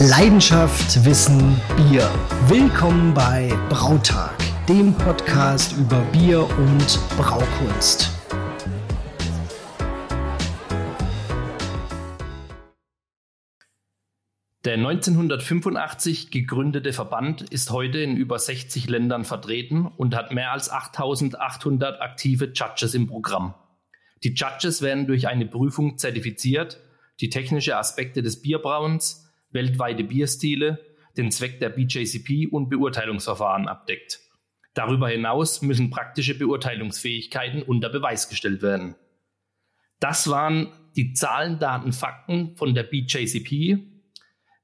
Leidenschaft, Wissen, Bier. Willkommen bei Brautag, dem Podcast über Bier und Braukunst. Der 1985 gegründete Verband ist heute in über 60 Ländern vertreten und hat mehr als 8800 aktive Judges im Programm. Die Judges werden durch eine Prüfung zertifiziert, die technische Aspekte des Bierbrauens, weltweite Bierstile, den Zweck der BJCP und Beurteilungsverfahren abdeckt. Darüber hinaus müssen praktische Beurteilungsfähigkeiten unter Beweis gestellt werden. Das waren die Zahlen, Daten, Fakten von der BJCP.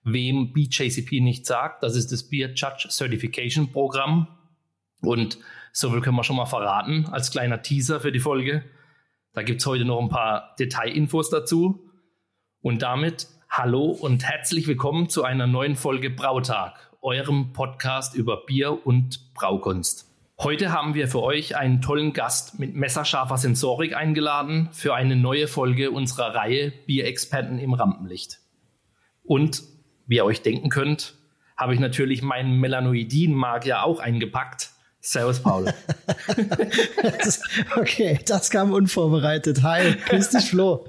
Wem BJCP nicht sagt, das ist das Beer Judge Certification Programm. Und so viel können wir schon mal verraten, als kleiner Teaser für die Folge. Da gibt es heute noch ein paar Detailinfos dazu. Und damit Hallo und herzlich willkommen zu einer neuen Folge Brautag, eurem Podcast über Bier und Braukunst. Heute haben wir für euch einen tollen Gast mit messerscharfer Sensorik eingeladen für eine neue Folge unserer Reihe Bierexperten im Rampenlicht. Und wie ihr euch denken könnt, habe ich natürlich meinen Melanoidin-Magier auch eingepackt. Servus, Paul. okay, das kam unvorbereitet. Hi, grüß dich, Flo.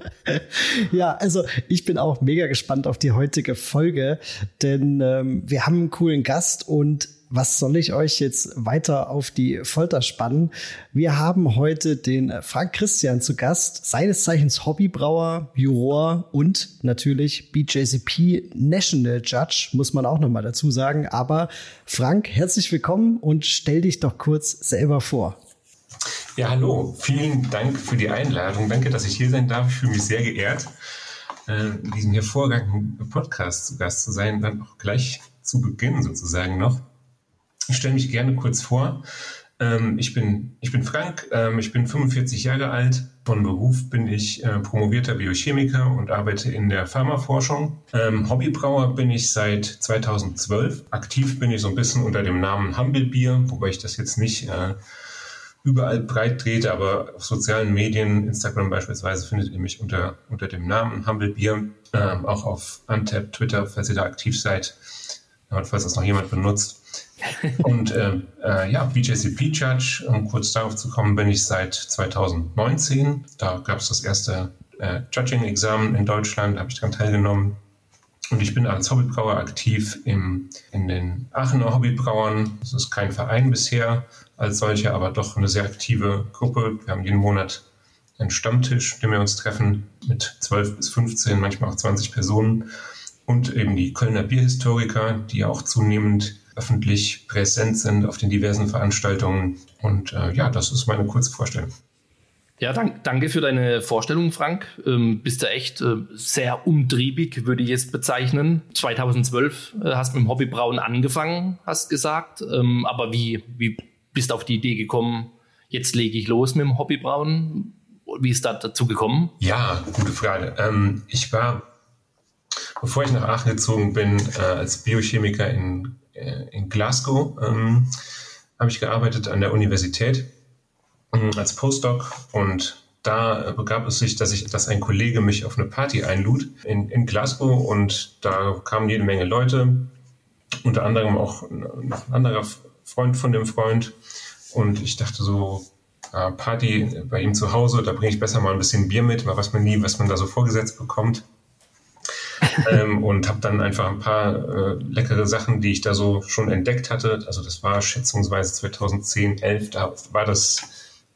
ja, also ich bin auch mega gespannt auf die heutige Folge, denn ähm, wir haben einen coolen Gast und was soll ich euch jetzt weiter auf die Folter spannen? Wir haben heute den Frank Christian zu Gast, seines Zeichens Hobbybrauer, Juror und natürlich BJCP National Judge, muss man auch nochmal dazu sagen. Aber Frank, herzlich willkommen und stell dich doch kurz selber vor. Ja, hallo. Vielen Dank für die Einladung. Danke, dass ich hier sein darf. Ich fühle mich sehr geehrt, äh, in diesem hervorragenden Podcast zu Gast zu sein, dann auch gleich zu Beginn sozusagen noch. Ich stelle mich gerne kurz vor. Ähm, ich, bin, ich bin Frank, ähm, ich bin 45 Jahre alt. Von Beruf bin ich äh, promovierter Biochemiker und arbeite in der Pharmaforschung. Ähm, Hobbybrauer bin ich seit 2012. Aktiv bin ich so ein bisschen unter dem Namen Humble Beer, wobei ich das jetzt nicht äh, überall breit trete, aber auf sozialen Medien, Instagram beispielsweise, findet ihr mich unter, unter dem Namen Humble Beer. Ähm, auch auf Untap, Twitter, falls ihr da aktiv seid und falls das noch jemand benutzt. Und äh, äh, ja, BJCP Judge, um kurz darauf zu kommen, bin ich seit 2019. Da gab es das erste äh, Judging-Examen in Deutschland, da habe ich daran teilgenommen. Und ich bin als Hobbybrauer aktiv im, in den Aachener Hobbybrauern. Das ist kein Verein bisher als solcher, aber doch eine sehr aktive Gruppe. Wir haben jeden Monat einen Stammtisch, den wir uns treffen, mit 12 bis 15, manchmal auch 20 Personen. Und eben die Kölner Bierhistoriker, die auch zunehmend öffentlich präsent sind auf den diversen Veranstaltungen. Und äh, ja, das ist meine kurze Vorstellung. Ja, dank, danke für deine Vorstellung, Frank. Ähm, bist du echt äh, sehr umtriebig, würde ich es bezeichnen. 2012 äh, hast du mit dem Hobbybrauen angefangen, hast gesagt. Ähm, aber wie, wie bist du auf die Idee gekommen, jetzt lege ich los mit dem Hobbybrauen? Wie ist das dazu gekommen? Ja, gute Frage. Ähm, ich war, bevor ich nach Aachen gezogen bin, äh, als Biochemiker in in Glasgow ähm, habe ich gearbeitet an der Universität äh, als Postdoc. Und da begab es sich, dass ich, dass ein Kollege mich auf eine Party einlud in, in Glasgow. Und da kamen jede Menge Leute, unter anderem auch ein anderer Freund von dem Freund. Und ich dachte so, äh, Party bei ihm zu Hause, da bringe ich besser mal ein bisschen Bier mit, weil was man nie, was man da so vorgesetzt bekommt ähm, und habe dann einfach ein paar äh, leckere Sachen, die ich da so schon entdeckt hatte. Also das war schätzungsweise 2010, 11, da war das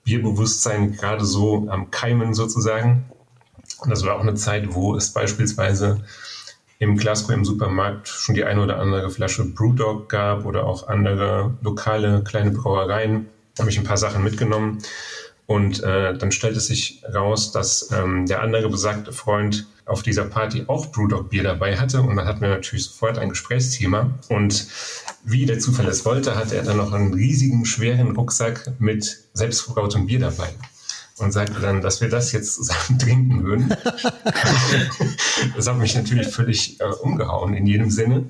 Bierbewusstsein gerade so am Keimen sozusagen. Und das war auch eine Zeit, wo es beispielsweise im Glasgow im Supermarkt schon die eine oder andere Flasche Brewdog gab oder auch andere lokale kleine Brauereien. Da habe ich ein paar Sachen mitgenommen. Und äh, dann stellte es sich raus, dass ähm, der andere besagte Freund auf dieser Party auch Brewdog-Bier dabei hatte. Und dann hatten wir natürlich sofort ein Gesprächsthema. Und wie der Zufall es wollte, hatte er dann noch einen riesigen, schweren Rucksack mit selbstverbrautem Bier dabei. Und sagte dann, dass wir das jetzt zusammen trinken würden. das hat mich natürlich völlig äh, umgehauen in jedem Sinne,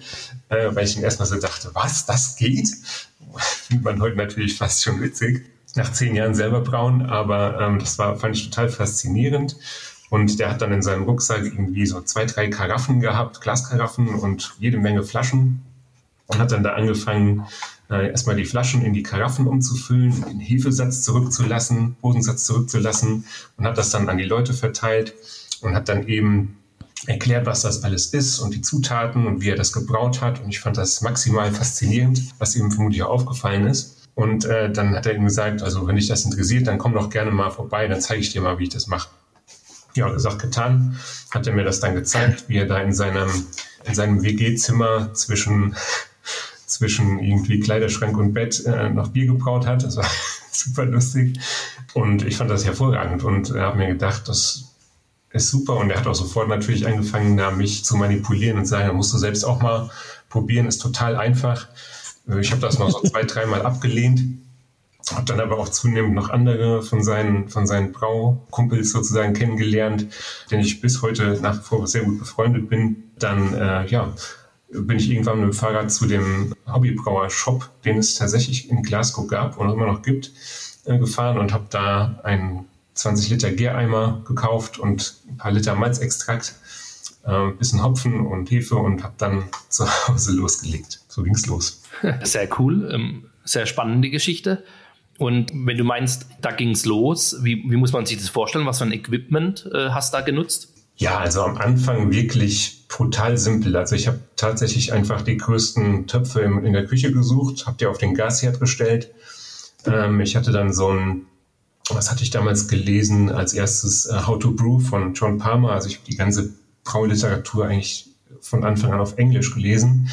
äh, weil ich ihm erstmal so dachte, was, das geht? Findet man heute natürlich fast schon witzig nach zehn Jahren selber brauen, aber ähm, das war, fand ich total faszinierend. Und der hat dann in seinem Rucksack irgendwie so zwei, drei Karaffen gehabt, Glaskaraffen und jede Menge Flaschen. Und hat dann da angefangen, äh, erstmal die Flaschen in die Karaffen umzufüllen, den Hefesatz zurückzulassen, Bodensatz zurückzulassen und hat das dann an die Leute verteilt und hat dann eben erklärt, was das alles ist und die Zutaten und wie er das gebraut hat. Und ich fand das maximal faszinierend, was ihm vermutlich auch aufgefallen ist. Und äh, dann hat er ihm gesagt, also wenn dich das interessiert, dann komm doch gerne mal vorbei, dann zeige ich dir mal, wie ich das mache. Ja, gesagt, getan. Hat er mir das dann gezeigt, wie er da in seinem, in seinem WG-Zimmer zwischen, zwischen irgendwie Kleiderschrank und Bett äh, noch Bier gebraut hat. Das war super lustig. Und ich fand das hervorragend und äh, habe mir gedacht, das ist super. Und er hat auch sofort natürlich angefangen, da mich zu manipulieren und sagen, da musst du selbst auch mal probieren, ist total einfach. Äh, ich habe das noch so zwei, dreimal abgelehnt, habe dann aber auch zunehmend noch andere von seinen, von seinen Braukumpels sozusagen kennengelernt, denen ich bis heute nach wie vor sehr gut befreundet bin. Dann, äh, ja, bin ich irgendwann mit dem Fahrrad zu dem Hobbybrauer-Shop, den es tatsächlich in Glasgow gab und immer noch gibt, äh, gefahren und habe da einen 20 Liter Gäreimer gekauft und ein paar Liter Malzextrakt, äh, bisschen Hopfen und Hefe und habe dann zu Hause losgelegt. So ging's los. Sehr cool, ähm, sehr spannende Geschichte. Und wenn du meinst, da ging's los, wie, wie muss man sich das vorstellen? Was für ein Equipment äh, hast du da genutzt? Ja, also am Anfang wirklich brutal simpel. Also ich habe tatsächlich einfach die größten Töpfe in, in der Küche gesucht, habe die auf den Gasherd gestellt. Ähm, ich hatte dann so ein was hatte ich damals gelesen? Als erstes uh, How to Brew von John Palmer. Also ich habe die ganze Brauliteratur eigentlich von Anfang an auf Englisch gelesen.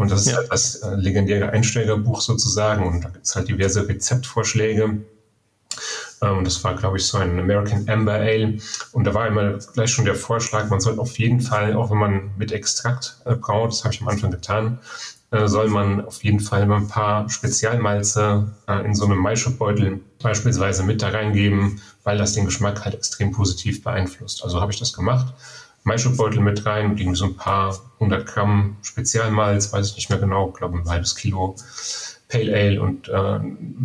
Und das ist ja. halt das äh, legendäre Einsteigerbuch sozusagen. Und da gibt es halt diverse Rezeptvorschläge. Ähm, das war, glaube ich, so ein American Amber Ale. Und da war immer gleich schon der Vorschlag, man sollte auf jeden Fall, auch wenn man mit Extrakt äh, braut, das habe ich am Anfang getan, äh, soll man auf jeden Fall mal ein paar Spezialmalze äh, in so einem Maischebeutel beispielsweise mit da reingeben, weil das den Geschmack halt extrem positiv beeinflusst. Also habe ich das gemacht. Maischebeutel mit rein, irgendwie so ein paar hundert Gramm Spezialmalz, weiß ich nicht mehr genau, glaube ein halbes Kilo Pale Ale und äh,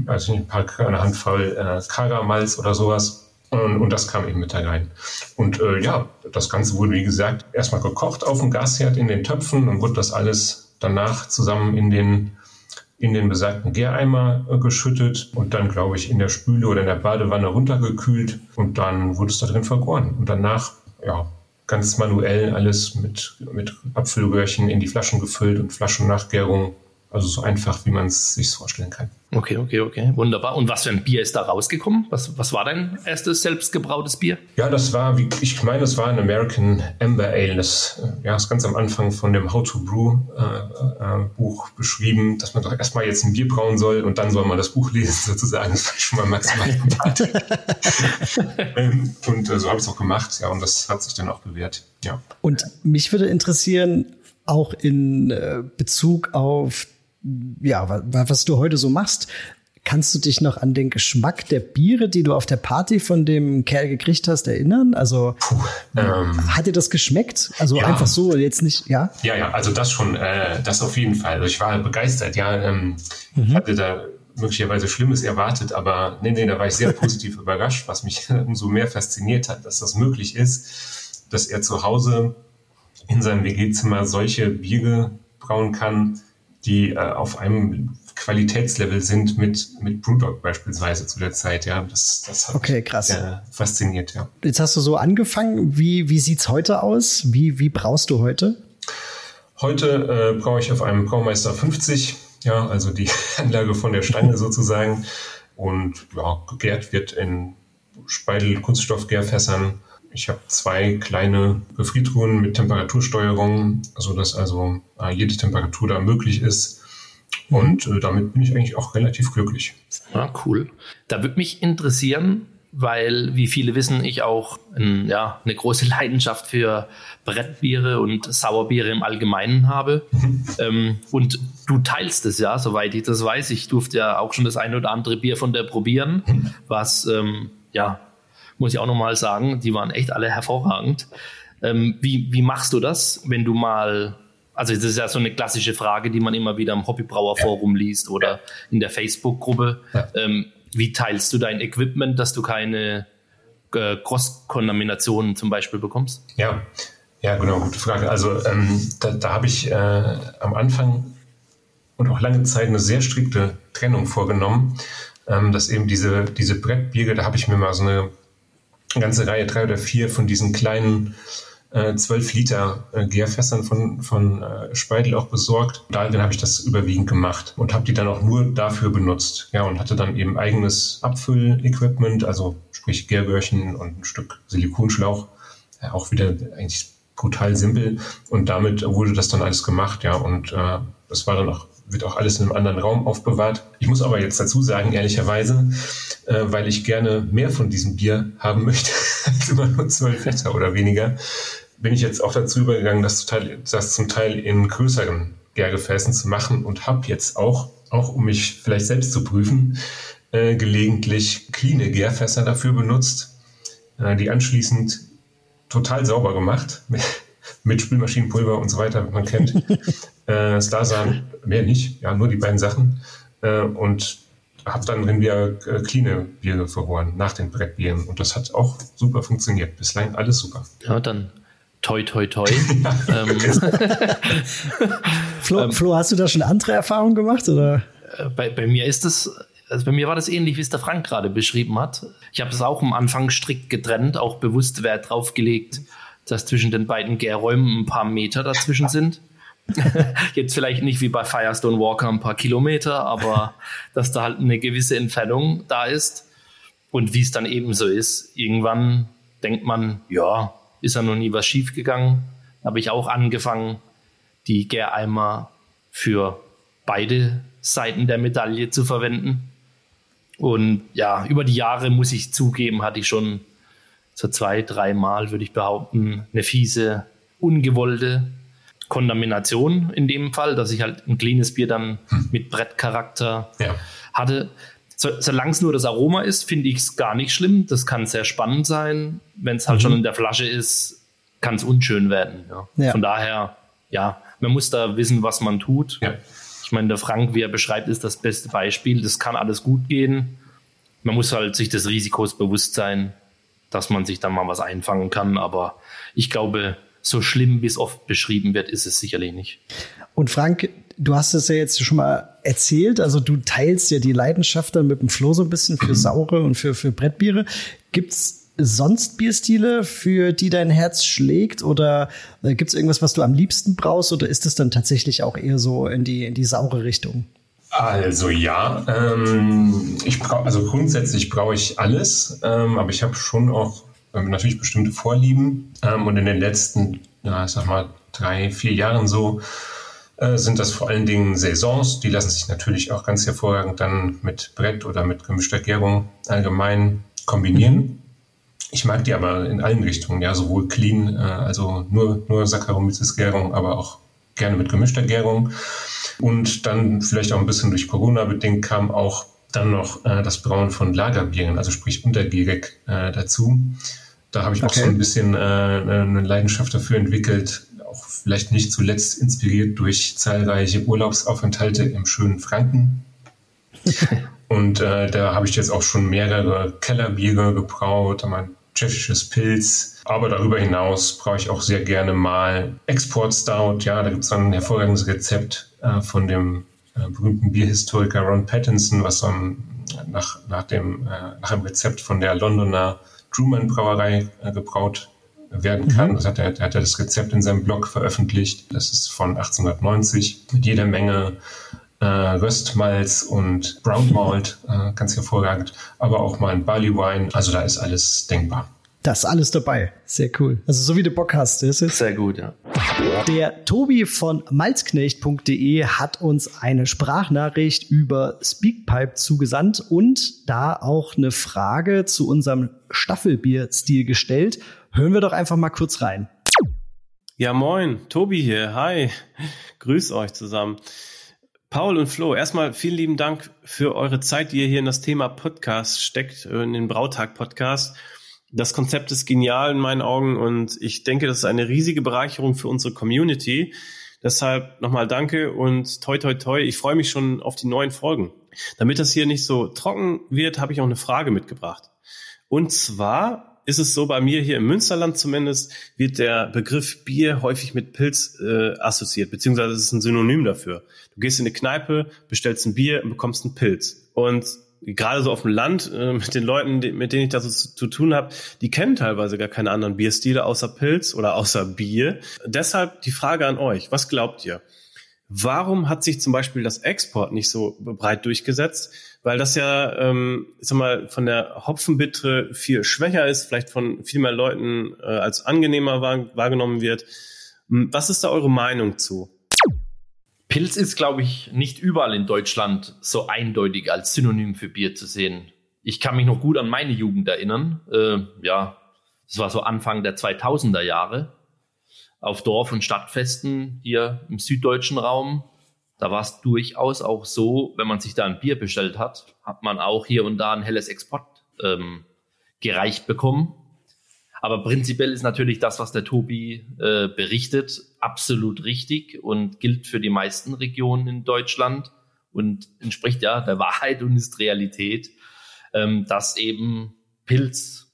also ein paar eine Handvoll äh, Kara-Malz oder sowas. Und, und, das kam eben mit da rein. Und äh, ja, das Ganze wurde, wie gesagt, erstmal gekocht auf dem Gasherd in den Töpfen und wurde das alles danach zusammen in den, in den besagten Gäreimer äh, geschüttet und dann, glaube ich, in der Spüle oder in der Badewanne runtergekühlt und dann wurde es da drin vergoren. Und danach, ja, ganz manuell alles mit, mit Apfelröhrchen in die Flaschen gefüllt und Flaschennachgärung also so einfach, wie man es sich vorstellen kann. Okay, okay, okay, wunderbar. Und was für ein Bier ist da rausgekommen? Was, was war dein erstes selbstgebrautes Bier? Ja, das war, wie, ich meine, das war ein American Amber Ale. Das ja, ist ganz am Anfang von dem How to Brew äh, äh, Buch beschrieben, dass man doch erstmal jetzt ein Bier brauen soll und dann soll man das Buch lesen, sozusagen. Das war schon mal maximal ähm, Und äh, so habe ich es auch gemacht, ja, und das hat sich dann auch bewährt. Ja. Und mich würde interessieren, auch in äh, Bezug auf ja, was du heute so machst, Kannst du dich noch an den Geschmack der Biere, die du auf der Party von dem Kerl gekriegt hast, erinnern? Also Puh, ähm, hat dir das geschmeckt? Also ja. einfach so, jetzt nicht, ja? Ja, ja, also das schon, äh, das auf jeden Fall. Also ich war begeistert, ja. Ähm, mhm. Ich hatte da möglicherweise Schlimmes erwartet, aber nee, nee, da war ich sehr positiv überrascht, was mich umso mehr fasziniert hat, dass das möglich ist, dass er zu Hause in seinem WG-Zimmer solche Biere brauen kann, die äh, auf einem Qualitätslevel sind mit, mit Brewdog beispielsweise zu der Zeit. Ja, das, das hat okay, krass. Äh, fasziniert, ja. Jetzt hast du so angefangen. Wie, wie sieht's heute aus? Wie, wie brauchst du heute? Heute äh, brauche ich auf einem Braumeister 50, ja, also die Anlage von der Stange sozusagen. Und ja, gegärt wird in Speidel-Kunststoffgärfässern ich habe zwei kleine Befriertruhen mit Temperatursteuerung, sodass also äh, jede Temperatur da möglich ist. Und äh, damit bin ich eigentlich auch relativ glücklich. Ja, cool. Da würde mich interessieren, weil, wie viele wissen, ich auch ein, ja, eine große Leidenschaft für Brettbiere und Sauerbiere im Allgemeinen habe. Mhm. Ähm, und du teilst es ja, soweit ich das weiß. Ich durfte ja auch schon das eine oder andere Bier von der probieren, mhm. was ähm, ja muss ich auch nochmal sagen, die waren echt alle hervorragend. Ähm, wie, wie machst du das, wenn du mal, also das ist ja so eine klassische Frage, die man immer wieder im Hobbybrauerforum liest oder in der Facebook-Gruppe. Ähm, wie teilst du dein Equipment, dass du keine äh, Cross-Kontaminationen zum Beispiel bekommst? Ja, ja, genau, gute Frage. Also ähm, da, da habe ich äh, am Anfang und auch lange Zeit eine sehr strikte Trennung vorgenommen, ähm, dass eben diese, diese Brettbiere, da habe ich mir mal so eine ganze Reihe, drei oder vier von diesen kleinen äh, 12 Liter äh, Gärfässern von, von äh, Speidel auch besorgt. Darin habe ich das überwiegend gemacht und habe die dann auch nur dafür benutzt. Ja, und hatte dann eben eigenes Abfüllequipment, also sprich Gärbörchen und ein Stück Silikonschlauch. Ja, auch wieder eigentlich brutal simpel. Und damit wurde das dann alles gemacht, ja. Und äh, das war dann auch wird auch alles in einem anderen Raum aufbewahrt. Ich muss aber jetzt dazu sagen, ehrlicherweise, äh, weil ich gerne mehr von diesem Bier haben möchte, als immer nur 12 Liter oder weniger, bin ich jetzt auch dazu übergegangen, das, Teil, das zum Teil in größeren Gärgefäßen zu machen und habe jetzt auch, auch um mich vielleicht selbst zu prüfen, äh, gelegentlich cleane Gärfässer dafür benutzt, äh, die anschließend total sauber gemacht mit, Spülmaschinenpulver und so weiter, wie man kennt. äh, Starsan, mehr nicht, ja, nur die beiden Sachen. Äh, und habe dann drin wieder äh, cleane Biere verloren nach den Brettbieren. Und das hat auch super funktioniert. Bislang alles super. Ja, dann toi, toi, toi. ähm, Flo, ähm, Flo, hast du da schon andere Erfahrungen gemacht? Oder? Äh, bei, bei mir ist das, also bei mir war das ähnlich, wie es der Frank gerade beschrieben hat. Ich habe es auch am Anfang strikt getrennt, auch bewusst Wert drauf gelegt, dass zwischen den beiden Gärräumen ein paar Meter dazwischen sind. Jetzt vielleicht nicht wie bei Firestone Walker ein paar Kilometer, aber dass da halt eine gewisse Entfernung da ist. Und wie es dann eben so ist, irgendwann denkt man, ja, ist ja noch nie was schief gegangen. Habe ich auch angefangen, die Gäreimer für beide Seiten der Medaille zu verwenden. Und ja, über die Jahre muss ich zugeben, hatte ich schon so zwei, dreimal, würde ich behaupten, eine fiese, ungewollte Kontamination in dem Fall, dass ich halt ein cleanes Bier dann hm. mit Brettcharakter ja. hatte. So, solange es nur das Aroma ist, finde ich es gar nicht schlimm. Das kann sehr spannend sein. Wenn es halt mhm. schon in der Flasche ist, kann es unschön werden. Ja. Ja. Von daher, ja, man muss da wissen, was man tut. Ich meine, der Frank, wie er beschreibt, ist das beste Beispiel. Das kann alles gut gehen. Man muss halt sich des Risikos bewusst sein, dass man sich dann mal was einfangen kann. Aber ich glaube, so schlimm, wie es oft beschrieben wird, ist es sicherlich nicht. Und Frank, du hast es ja jetzt schon mal erzählt, also du teilst ja die Leidenschaft dann mit dem Flo so ein bisschen für saure und für, für Brettbiere. Gibt's sonst Bierstile, für die dein Herz schlägt? Oder äh, gibt es irgendwas, was du am liebsten brauchst? Oder ist es dann tatsächlich auch eher so in die, in die saure Richtung? Also ja, ähm, ich brauche also grundsätzlich brauche ich alles, ähm, aber ich habe schon auch ähm, natürlich bestimmte Vorlieben. Ähm, und in den letzten, ja, ich sag mal, drei, vier Jahren so, äh, sind das vor allen Dingen Saisons. Die lassen sich natürlich auch ganz hervorragend dann mit Brett oder mit gemischter Gärung allgemein kombinieren. Ich mag die aber in allen Richtungen, ja, sowohl clean, äh, also nur, nur Saccharomyces-Gärung, aber auch gerne mit gemischter Gärung. Und dann vielleicht auch ein bisschen durch Corona bedingt kam auch dann noch äh, das Brauen von Lagerbieren, also sprich untergierig äh, dazu. Da habe ich okay. auch so ein bisschen äh, eine Leidenschaft dafür entwickelt, auch vielleicht nicht zuletzt inspiriert durch zahlreiche Urlaubsaufenthalte im schönen Franken. Und äh, da habe ich jetzt auch schon mehrere Kellerbiere gebraut, mein tschechisches Pilz. Aber darüber hinaus brauche ich auch sehr gerne mal Export Stout. Ja, da gibt es ein hervorragendes Rezept äh, von dem äh, berühmten Bierhistoriker Ron Pattinson, was um, nach, nach, dem, äh, nach einem Rezept von der Londoner Truman Brauerei äh, gebraut werden kann. Mhm. Das hat er, er hat ja das Rezept in seinem Blog veröffentlicht. Das ist von 1890 mit jeder Menge äh, Röstmalz und Brown Malt, äh, ganz hervorragend, aber auch mal ein Barley Wine. Also da ist alles denkbar. Das ist alles dabei. Sehr cool. Also so wie du Bock hast, ist es? Sehr gut, ja. Der Tobi von malzknecht.de hat uns eine Sprachnachricht über Speakpipe zugesandt und da auch eine Frage zu unserem Staffelbier-Stil gestellt. Hören wir doch einfach mal kurz rein. Ja, moin, Tobi hier. Hi. Grüß euch zusammen. Paul und Flo, erstmal vielen lieben Dank für eure Zeit, die ihr hier in das Thema Podcast steckt, in den Brautag-Podcast. Das Konzept ist genial in meinen Augen und ich denke, das ist eine riesige Bereicherung für unsere Community. Deshalb nochmal danke und toi toi toi. Ich freue mich schon auf die neuen Folgen. Damit das hier nicht so trocken wird, habe ich auch eine Frage mitgebracht. Und zwar ist es so bei mir hier im Münsterland zumindest, wird der Begriff Bier häufig mit Pilz äh, assoziiert, beziehungsweise es ist ein Synonym dafür. Du gehst in eine Kneipe, bestellst ein Bier und bekommst einen Pilz. Und gerade so auf dem Land äh, mit den Leuten, die, mit denen ich da so zu, zu tun habe, die kennen teilweise gar keine anderen Bierstile außer Pilz oder außer Bier. Deshalb die Frage an euch, was glaubt ihr? Warum hat sich zum Beispiel das Export nicht so breit durchgesetzt? Weil das ja, ähm, ich sag mal, von der Hopfenbitre viel schwächer ist, vielleicht von viel mehr Leuten äh, als angenehmer wahr, wahrgenommen wird. Hm, was ist da eure Meinung zu? Pilz ist, glaube ich, nicht überall in Deutschland so eindeutig als Synonym für Bier zu sehen. Ich kann mich noch gut an meine Jugend erinnern. Äh, ja, das war so Anfang der 2000er Jahre auf Dorf- und Stadtfesten hier im süddeutschen Raum. Da war es durchaus auch so, wenn man sich da ein Bier bestellt hat, hat man auch hier und da ein helles Export ähm, gereicht bekommen. Aber prinzipiell ist natürlich das, was der Tobi äh, berichtet, absolut richtig und gilt für die meisten Regionen in Deutschland und entspricht ja der Wahrheit und ist Realität, ähm, dass eben Pilz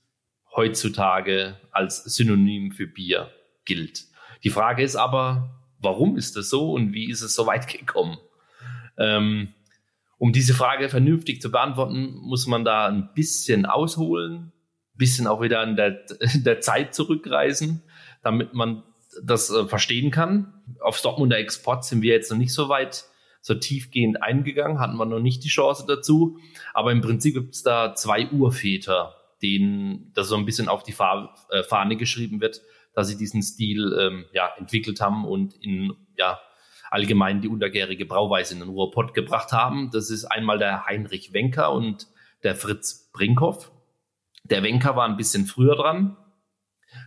heutzutage als Synonym für Bier gilt. Die Frage ist aber, warum ist das so und wie ist es so weit gekommen? Ähm, um diese Frage vernünftig zu beantworten, muss man da ein bisschen ausholen, bisschen auch wieder in der, in der Zeit zurückreisen, damit man das äh, verstehen kann. Auf Dortmunder Export sind wir jetzt noch nicht so weit, so tiefgehend eingegangen, hatten wir noch nicht die Chance dazu. Aber im Prinzip gibt es da zwei Urväter, denen das so ein bisschen auf die äh, Fahne geschrieben wird, dass sie diesen Stil ähm, ja, entwickelt haben und in ja, allgemein die untergärige Brauweise in den Ruhrpott gebracht haben. Das ist einmal der Heinrich Wenker und der Fritz Brinkhoff. Der Wenker war ein bisschen früher dran.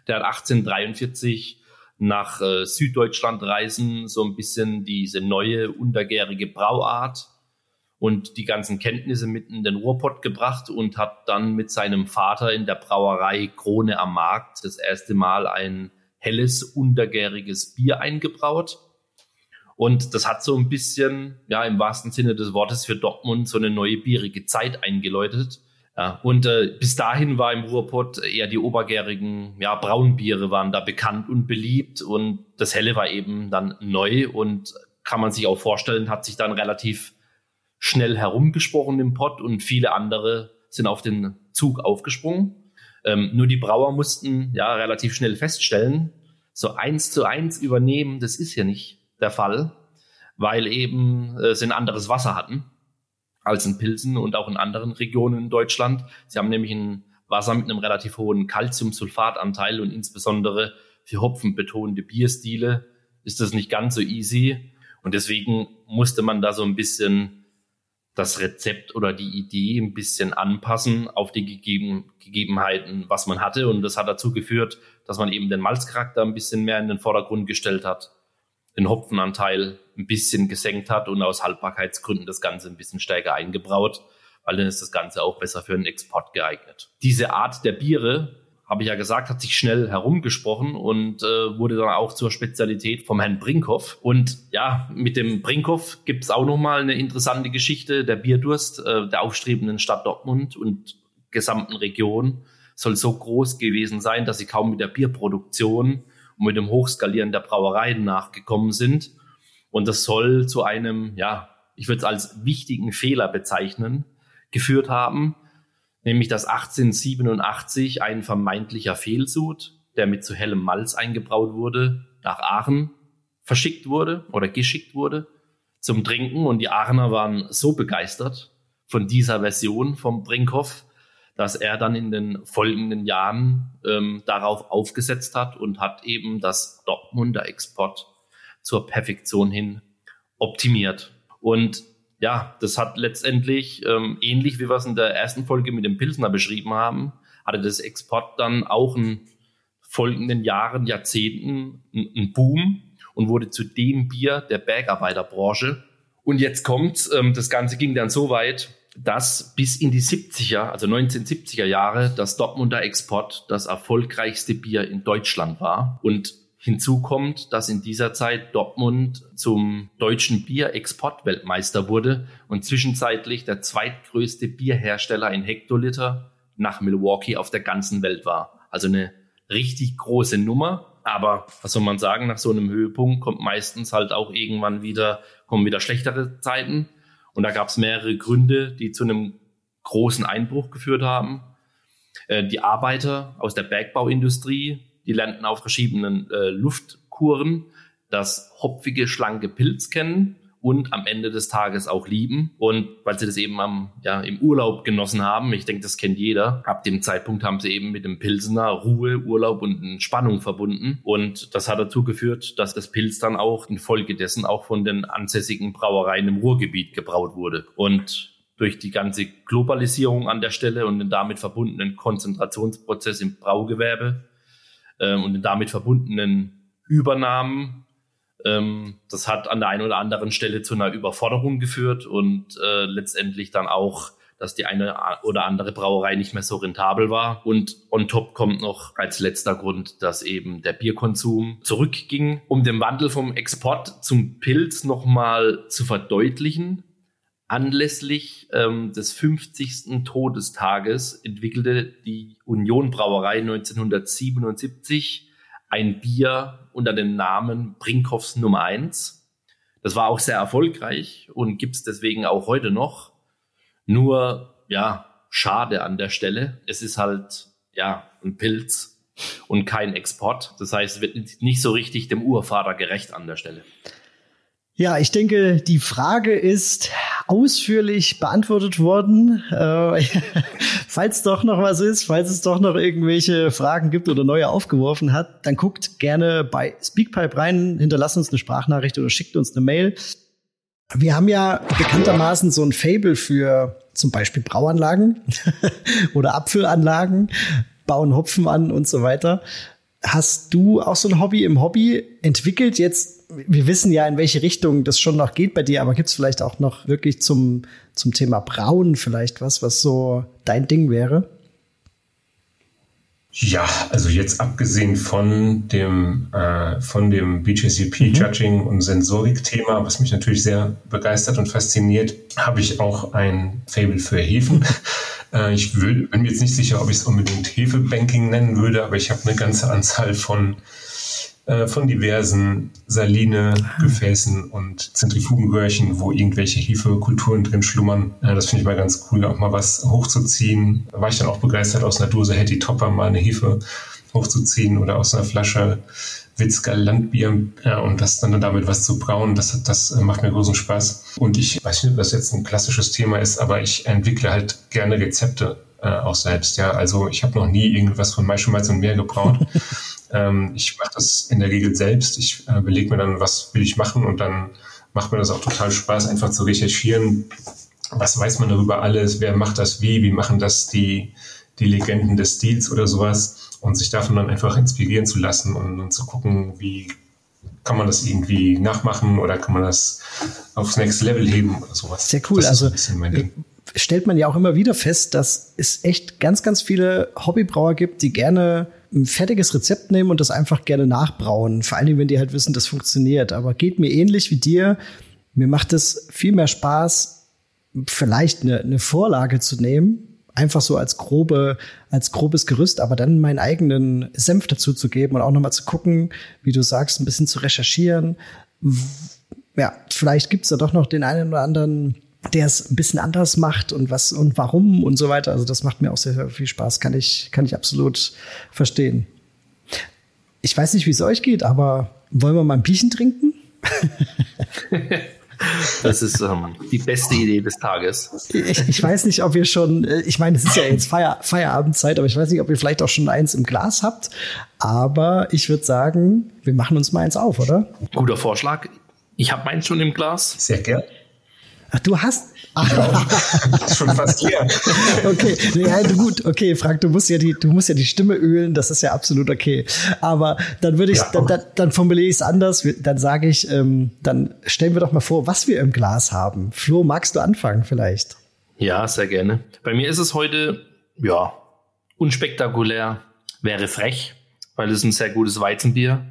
Der hat 1843 nach äh, Süddeutschland reisen, so ein bisschen diese neue untergärige Brauart und die ganzen Kenntnisse mit in den Ruhrpott gebracht und hat dann mit seinem Vater in der Brauerei Krone am Markt das erste Mal ein helles, untergäriges Bier eingebraut. Und das hat so ein bisschen, ja, im wahrsten Sinne des Wortes für Dortmund so eine neue bierige Zeit eingeläutet. Ja, und äh, bis dahin war im Ruhrpott eher die obergärigen, ja, Braunbiere waren da bekannt und beliebt und das Helle war eben dann neu und kann man sich auch vorstellen, hat sich dann relativ schnell herumgesprochen im Pott und viele andere sind auf den Zug aufgesprungen. Ähm, nur die Brauer mussten ja relativ schnell feststellen, so eins zu eins übernehmen, das ist ja nicht der Fall, weil eben äh, sie ein anderes Wasser hatten als in Pilsen und auch in anderen Regionen in Deutschland. Sie haben nämlich ein Wasser mit einem relativ hohen Calciumsulfatanteil und insbesondere für hopfenbetonte Bierstile ist das nicht ganz so easy. Und deswegen musste man da so ein bisschen das Rezept oder die Idee ein bisschen anpassen auf die gegeben, Gegebenheiten, was man hatte. Und das hat dazu geführt, dass man eben den Malzcharakter ein bisschen mehr in den Vordergrund gestellt hat, den Hopfenanteil ein bisschen gesenkt hat und aus Haltbarkeitsgründen das Ganze ein bisschen stärker eingebraut, weil dann ist das Ganze auch besser für den Export geeignet. Diese Art der Biere habe ich ja gesagt, hat sich schnell herumgesprochen und äh, wurde dann auch zur Spezialität vom Herrn Brinkhoff. Und ja, mit dem Brinkhoff gibt es auch nochmal eine interessante Geschichte. Der Bierdurst äh, der aufstrebenden Stadt Dortmund und gesamten Region soll so groß gewesen sein, dass sie kaum mit der Bierproduktion und mit dem Hochskalieren der Brauereien nachgekommen sind. Und das soll zu einem, ja, ich würde es als wichtigen Fehler bezeichnen, geführt haben, nämlich dass 1887 ein vermeintlicher Fehlsud, der mit zu hellem Malz eingebraut wurde, nach Aachen verschickt wurde oder geschickt wurde zum Trinken. Und die Aachener waren so begeistert von dieser Version vom Brinkhoff, dass er dann in den folgenden Jahren ähm, darauf aufgesetzt hat und hat eben das Dortmunder Export zur Perfektion hin optimiert. Und ja, das hat letztendlich, ähm, ähnlich wie wir es in der ersten Folge mit dem Pilsner beschrieben haben, hatte das Export dann auch in folgenden Jahren, Jahrzehnten einen Boom und wurde zu dem Bier der Bergarbeiterbranche. Und jetzt kommt, ähm, das Ganze ging dann so weit, dass bis in die 70er, also 1970er Jahre, das Dortmunder Export das erfolgreichste Bier in Deutschland war. Und Hinzu kommt, dass in dieser Zeit Dortmund zum deutschen Bierexportweltmeister wurde und zwischenzeitlich der zweitgrößte Bierhersteller in Hektoliter nach Milwaukee auf der ganzen Welt war. Also eine richtig große Nummer. Aber was soll man sagen, nach so einem Höhepunkt kommt meistens halt auch irgendwann wieder, kommen wieder schlechtere Zeiten. Und da gab es mehrere Gründe, die zu einem großen Einbruch geführt haben. Äh, die Arbeiter aus der Bergbauindustrie, die lernten auf verschiedenen äh, Luftkuren das hopfige, schlanke Pilz kennen und am Ende des Tages auch lieben. Und weil sie das eben am, ja, im Urlaub genossen haben, ich denke, das kennt jeder, ab dem Zeitpunkt haben sie eben mit dem Pilsener Ruhe, Urlaub und Entspannung verbunden. Und das hat dazu geführt, dass das Pilz dann auch infolgedessen auch von den ansässigen Brauereien im Ruhrgebiet gebraut wurde. Und durch die ganze Globalisierung an der Stelle und den damit verbundenen Konzentrationsprozess im Braugewerbe äh, und den damit verbundenen Übernahmen ähm, das hat an der einen oder anderen Stelle zu einer Überforderung geführt und äh, letztendlich dann auch dass die eine oder andere Brauerei nicht mehr so rentabel war. Und on top kommt noch als letzter Grund, dass eben der Bierkonsum zurückging. Um den Wandel vom Export zum Pilz nochmal zu verdeutlichen, anlässlich ähm, des 50. Todestages entwickelte die Union Brauerei 1977 ein Bier unter dem Namen Brinkhoffs Nummer 1. Das war auch sehr erfolgreich und gibt es deswegen auch heute noch. Nur, ja, schade an der Stelle. Es ist halt, ja, ein Pilz und kein Export. Das heißt, es wird nicht so richtig dem Urvater gerecht an der Stelle. Ja, ich denke, die Frage ist ausführlich beantwortet worden. Äh, falls doch noch was ist, falls es doch noch irgendwelche Fragen gibt oder neue aufgeworfen hat, dann guckt gerne bei Speakpipe rein, hinterlasst uns eine Sprachnachricht oder schickt uns eine Mail. Wir haben ja bekanntermaßen so ein Fable für zum Beispiel Brauanlagen oder Apfelanlagen, bauen Hopfen an und so weiter. Hast du auch so ein Hobby im Hobby entwickelt jetzt wir wissen ja, in welche Richtung das schon noch geht bei dir, aber gibt es vielleicht auch noch wirklich zum, zum Thema Brauen vielleicht was, was so dein Ding wäre? Ja, also jetzt abgesehen von dem, äh, von dem BJCP mhm. Judging und Sensorik-Thema, was mich natürlich sehr begeistert und fasziniert, habe ich auch ein Fable für Hefen. äh, ich will, bin mir jetzt nicht sicher, ob ich es unbedingt Hefebanking nennen würde, aber ich habe eine ganze Anzahl von äh, von diversen Saline-Gefäßen und Zentrifugenröhrchen, wo irgendwelche Hefekulturen drin schlummern. Äh, das finde ich mal ganz cool, auch mal was hochzuziehen. War ich dann auch begeistert, aus einer Dose Hetty Topper mal eine Hefe hochzuziehen oder aus einer Flasche Witzger Landbier ja, und das dann damit was zu brauen, das, das macht mir großen Spaß. Und ich weiß nicht, ob das jetzt ein klassisches Thema ist, aber ich entwickle halt gerne Rezepte äh, auch selbst. Ja, also ich habe noch nie irgendwas von Maischemalz und Meer gebraut. Ähm, ich mache das in der Regel selbst. Ich äh, belege mir dann, was will ich machen und dann macht mir das auch total Spaß, einfach zu recherchieren. Was weiß man darüber alles? Wer macht das wie? Wie machen das die, die Legenden des Stils oder sowas? Und sich davon dann einfach inspirieren zu lassen und, und zu gucken, wie kann man das irgendwie nachmachen oder kann man das aufs Next Level heben oder sowas. Sehr cool. also stellt man ja auch immer wieder fest, dass es echt ganz, ganz viele Hobbybrauer gibt, die gerne ein fertiges Rezept nehmen und das einfach gerne nachbrauen. Vor allen Dingen, wenn die halt wissen, das funktioniert. Aber geht mir ähnlich wie dir. Mir macht es viel mehr Spaß, vielleicht eine, eine Vorlage zu nehmen, einfach so als grobe, als grobes Gerüst, aber dann meinen eigenen Senf dazu zu geben und auch nochmal zu gucken, wie du sagst, ein bisschen zu recherchieren. Ja, vielleicht gibt's da doch noch den einen oder anderen der es ein bisschen anders macht und was und warum und so weiter. Also das macht mir auch sehr, sehr viel Spaß. Kann ich, kann ich absolut verstehen. Ich weiß nicht, wie es euch geht, aber wollen wir mal ein Bierchen trinken? Das ist ähm, die beste Idee des Tages. Ich, ich, weiß nicht, ob ihr schon, äh, ich meine, es ist ja jetzt Feier, Feierabendzeit, aber ich weiß nicht, ob ihr vielleicht auch schon eins im Glas habt. Aber ich würde sagen, wir machen uns mal eins auf, oder? Guter Vorschlag. Ich habe meins schon im Glas. Sehr gerne. Ach, du hast. Ach. schon fast leer. okay, ja, gut, okay, Frank, du musst ja die, du musst ja die Stimme ölen, das ist ja absolut okay. Aber dann würde ich, ja. dann, dann, dann formuliere ich es anders. Dann sage ich, ähm, dann stellen wir doch mal vor, was wir im Glas haben. Flo, magst du anfangen vielleicht? Ja, sehr gerne. Bei mir ist es heute, ja, unspektakulär, wäre frech, weil es ein sehr gutes Weizenbier.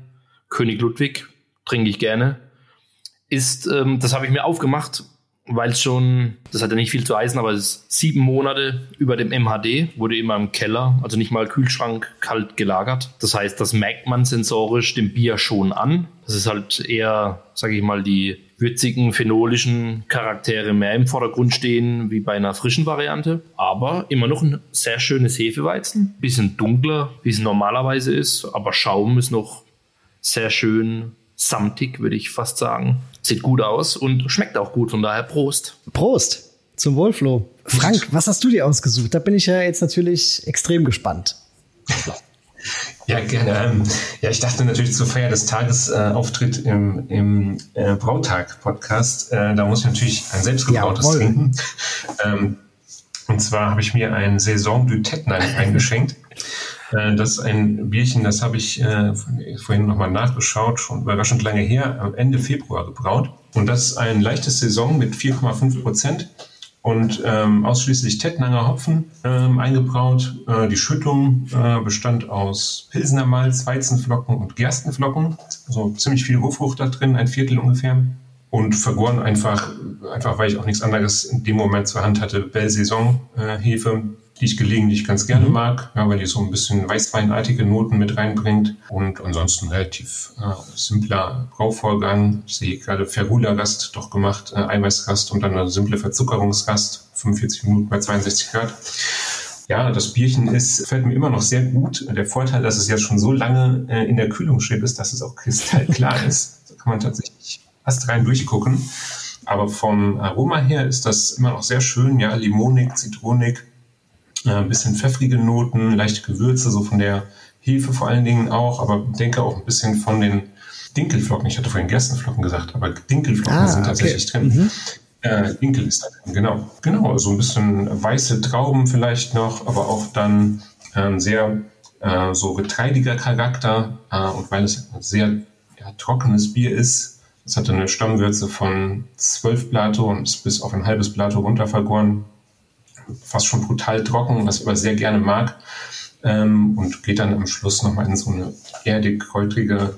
König Ludwig trinke ich gerne. Ist, ähm, das habe ich mir aufgemacht weil es schon, das hat ja nicht viel zu heißen, aber es ist sieben Monate über dem MHD, wurde immer im Keller, also nicht mal Kühlschrank, kalt gelagert. Das heißt, das merkt man sensorisch dem Bier schon an. Das ist halt eher, sage ich mal, die würzigen, phenolischen Charaktere mehr im Vordergrund stehen, wie bei einer frischen Variante. Aber immer noch ein sehr schönes Hefeweizen. Bisschen dunkler, wie es normalerweise ist, aber Schaum ist noch sehr schön samtig, würde ich fast sagen. Sieht gut aus und schmeckt auch gut, von daher Prost. Prost zum Wohlfloh. Frank, was hast du dir ausgesucht? Da bin ich ja jetzt natürlich extrem gespannt. Ja, gerne. Ähm, ja, ich dachte natürlich zur Feier des Tages äh, Auftritt im, im äh, Brautag-Podcast. Äh, da muss ich natürlich ein selbstgebrautes Jawohl. trinken. Ähm, und zwar habe ich mir ein Saison du Tettenheim eingeschenkt. Äh, das ist ein Bierchen, das habe ich äh, vorhin nochmal nachgeschaut, schon überraschend lange her, am Ende Februar gebraut. Und das ist ein leichtes Saison mit 4,5 Prozent und ähm, ausschließlich Tettnanger Hopfen ähm, eingebraut. Äh, die Schüttung äh, bestand aus Pilsener Malz, Weizenflocken und Gerstenflocken. So ziemlich viel Hofrucht da drin, ein Viertel ungefähr. Und vergoren einfach, einfach weil ich auch nichts anderes in dem Moment zur Hand hatte, Belle Saison äh, Hefe die ich gelegentlich ganz gerne mhm. mag, ja, weil die so ein bisschen weißweinartige Noten mit reinbringt und ansonsten relativ äh, simpler Brauvorgang. Ich sehe gerade Ferula-Gast doch gemacht, äh, Eiweißgast und dann eine simple Verzupperungsgast, 45 Minuten bei 62 Grad. Ja, das Bierchen ist, fällt mir immer noch sehr gut. Der Vorteil, dass es ja schon so lange äh, in der Kühlung steht, ist, dass es auch kristallklar ist. Da kann man tatsächlich fast rein durchgucken. Aber vom Aroma her ist das immer noch sehr schön. Ja, limonig, zitronig, äh, ein bisschen pfeffrige Noten, leichte Gewürze, so von der Hefe vor allen Dingen auch, aber denke auch ein bisschen von den Dinkelflocken. Ich hatte vorhin Gerstenflocken gesagt, aber Dinkelflocken ah, sind tatsächlich okay. drin. Mhm. Äh, Dinkel ist da drin, genau. Genau, so ein bisschen weiße Trauben vielleicht noch, aber auch dann äh, sehr äh, so getreidiger Charakter. Äh, und weil es ein sehr ja, trockenes Bier ist, es hatte eine Stammwürze von 12 Plato und ist bis auf ein halbes Plato runtervergoren fast schon brutal trocken, was ich aber sehr gerne mag. Ähm, und geht dann am Schluss nochmal in so eine erdig, kräutrige,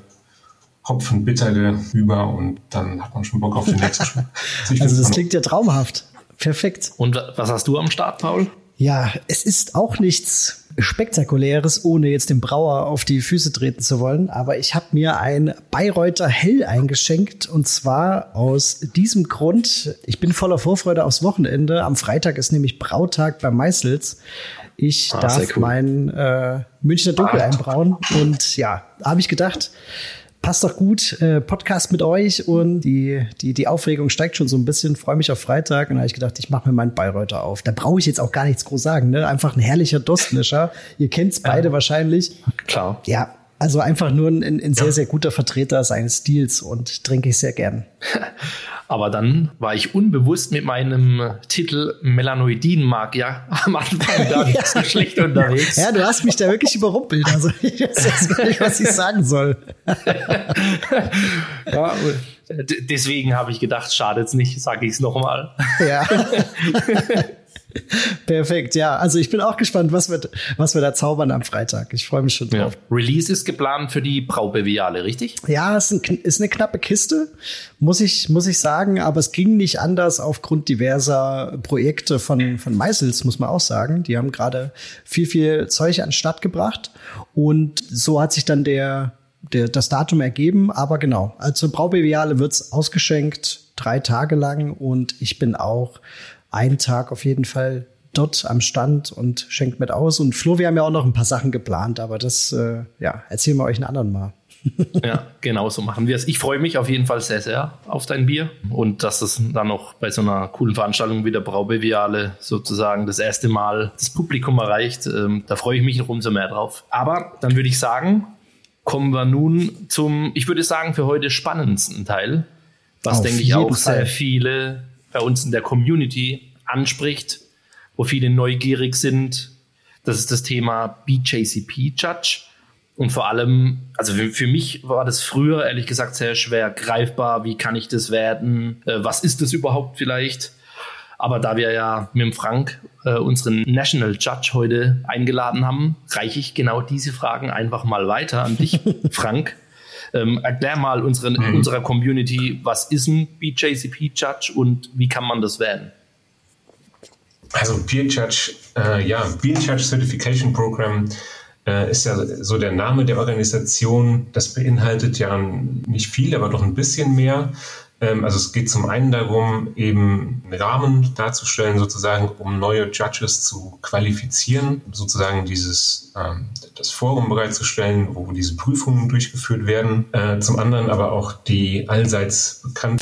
hopfenbittere über und dann hat man schon Bock auf den nächsten Schluck. also das klingt ja traumhaft. Perfekt. Und was hast du am Start, Paul? Ja, es ist auch nichts Spektakuläres, ohne jetzt dem Brauer auf die Füße treten zu wollen. Aber ich habe mir ein Bayreuther Hell eingeschenkt und zwar aus diesem Grund. Ich bin voller Vorfreude aufs Wochenende. Am Freitag ist nämlich Brautag bei Meißels. Ich ah, darf cool. mein äh, Münchner Dunkel ah. einbrauen und ja, habe ich gedacht, passt doch gut. Äh, Podcast mit euch und die, die, die Aufregung steigt schon so ein bisschen. Freue mich auf Freitag. Und habe ich gedacht, ich mache mir meinen Bayreuther auf. Da brauche ich jetzt auch gar nichts groß sagen. Ne? Einfach ein herrlicher Durstlöscher. Ihr kennt's beide ja. wahrscheinlich. Klar. Ja, also einfach nur ein, ein sehr, ja. sehr guter Vertreter seines Stils und trinke ich sehr gern. Aber dann war ich unbewusst mit meinem Titel Melanoidin-Magier am Anfang gar nicht so schlecht unterwegs. Ja, du hast mich da wirklich überrumpelt. Also ich weiß jetzt gar nicht, was ich sagen soll. ja, deswegen habe ich gedacht, schadet es nicht, sage ich es nochmal. Ja. Perfekt, ja. Also ich bin auch gespannt, was wir, was wir da zaubern am Freitag. Ich freue mich schon drauf. Ja. Release ist geplant für die Braubeviale, richtig? Ja, es ist, ein, ist, eine knappe Kiste, muss ich, muss ich sagen. Aber es ging nicht anders aufgrund diverser Projekte von, von Meißels, muss man auch sagen. Die haben gerade viel, viel Zeug an Start gebracht. Und so hat sich dann der, der, das Datum ergeben. Aber genau, also Braubeviale wird's ausgeschenkt, drei Tage lang. Und ich bin auch einen Tag auf jeden Fall dort am Stand und schenkt mit aus. Und Flo, wir haben ja auch noch ein paar Sachen geplant, aber das, äh, ja, erzählen wir euch einen anderen Mal. ja, genau so machen wir es. Ich freue mich auf jeden Fall sehr, sehr auf dein Bier und dass es dann noch bei so einer coolen Veranstaltung wie der Braubeviale sozusagen das erste Mal das Publikum erreicht. Ähm, da freue ich mich noch umso mehr drauf. Aber dann würde ich sagen, kommen wir nun zum, ich würde sagen, für heute spannendsten Teil, was auf denke ich auch Fall. sehr viele bei uns in der Community anspricht, wo viele neugierig sind. Das ist das Thema BJCP Judge. Und vor allem, also für, für, mich war das früher ehrlich gesagt sehr schwer greifbar. Wie kann ich das werden? Äh, was ist das überhaupt vielleicht? Aber da wir ja mit dem Frank äh, unseren National Judge heute eingeladen haben, reiche ich genau diese Fragen einfach mal weiter an dich, Frank. Ähm, erklär mal unseren, mhm. unserer Community, was ist ein BJCP Judge und wie kann man das werden? Also Peer Judge, äh, ja, Peer Judge Certification Program äh, ist ja so der Name der Organisation. Das beinhaltet ja nicht viel, aber doch ein bisschen mehr. Ähm, also es geht zum einen darum, eben einen Rahmen darzustellen, sozusagen, um neue Judges zu qualifizieren, sozusagen dieses ähm, das Forum bereitzustellen, wo diese Prüfungen durchgeführt werden. Äh, zum anderen aber auch die allseits bekannte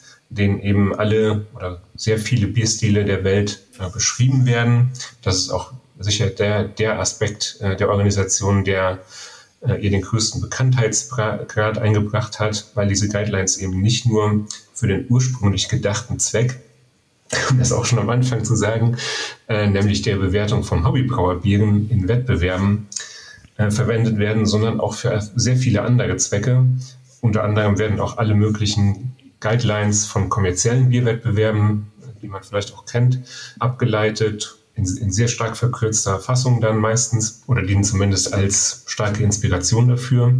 denen eben alle oder sehr viele Bierstile der Welt äh, beschrieben werden. Das ist auch sicher der, der Aspekt äh, der Organisation, der äh, ihr den größten Bekanntheitsgrad eingebracht hat, weil diese Guidelines eben nicht nur für den ursprünglich gedachten Zweck, um das auch schon am Anfang zu sagen, äh, nämlich der Bewertung von Hobbybrauerbieren in Wettbewerben äh, verwendet werden, sondern auch für sehr viele andere Zwecke. Unter anderem werden auch alle möglichen Guidelines von kommerziellen Bierwettbewerben, die man vielleicht auch kennt, abgeleitet, in, in, sehr stark verkürzter Fassung dann meistens oder dienen zumindest als starke Inspiration dafür.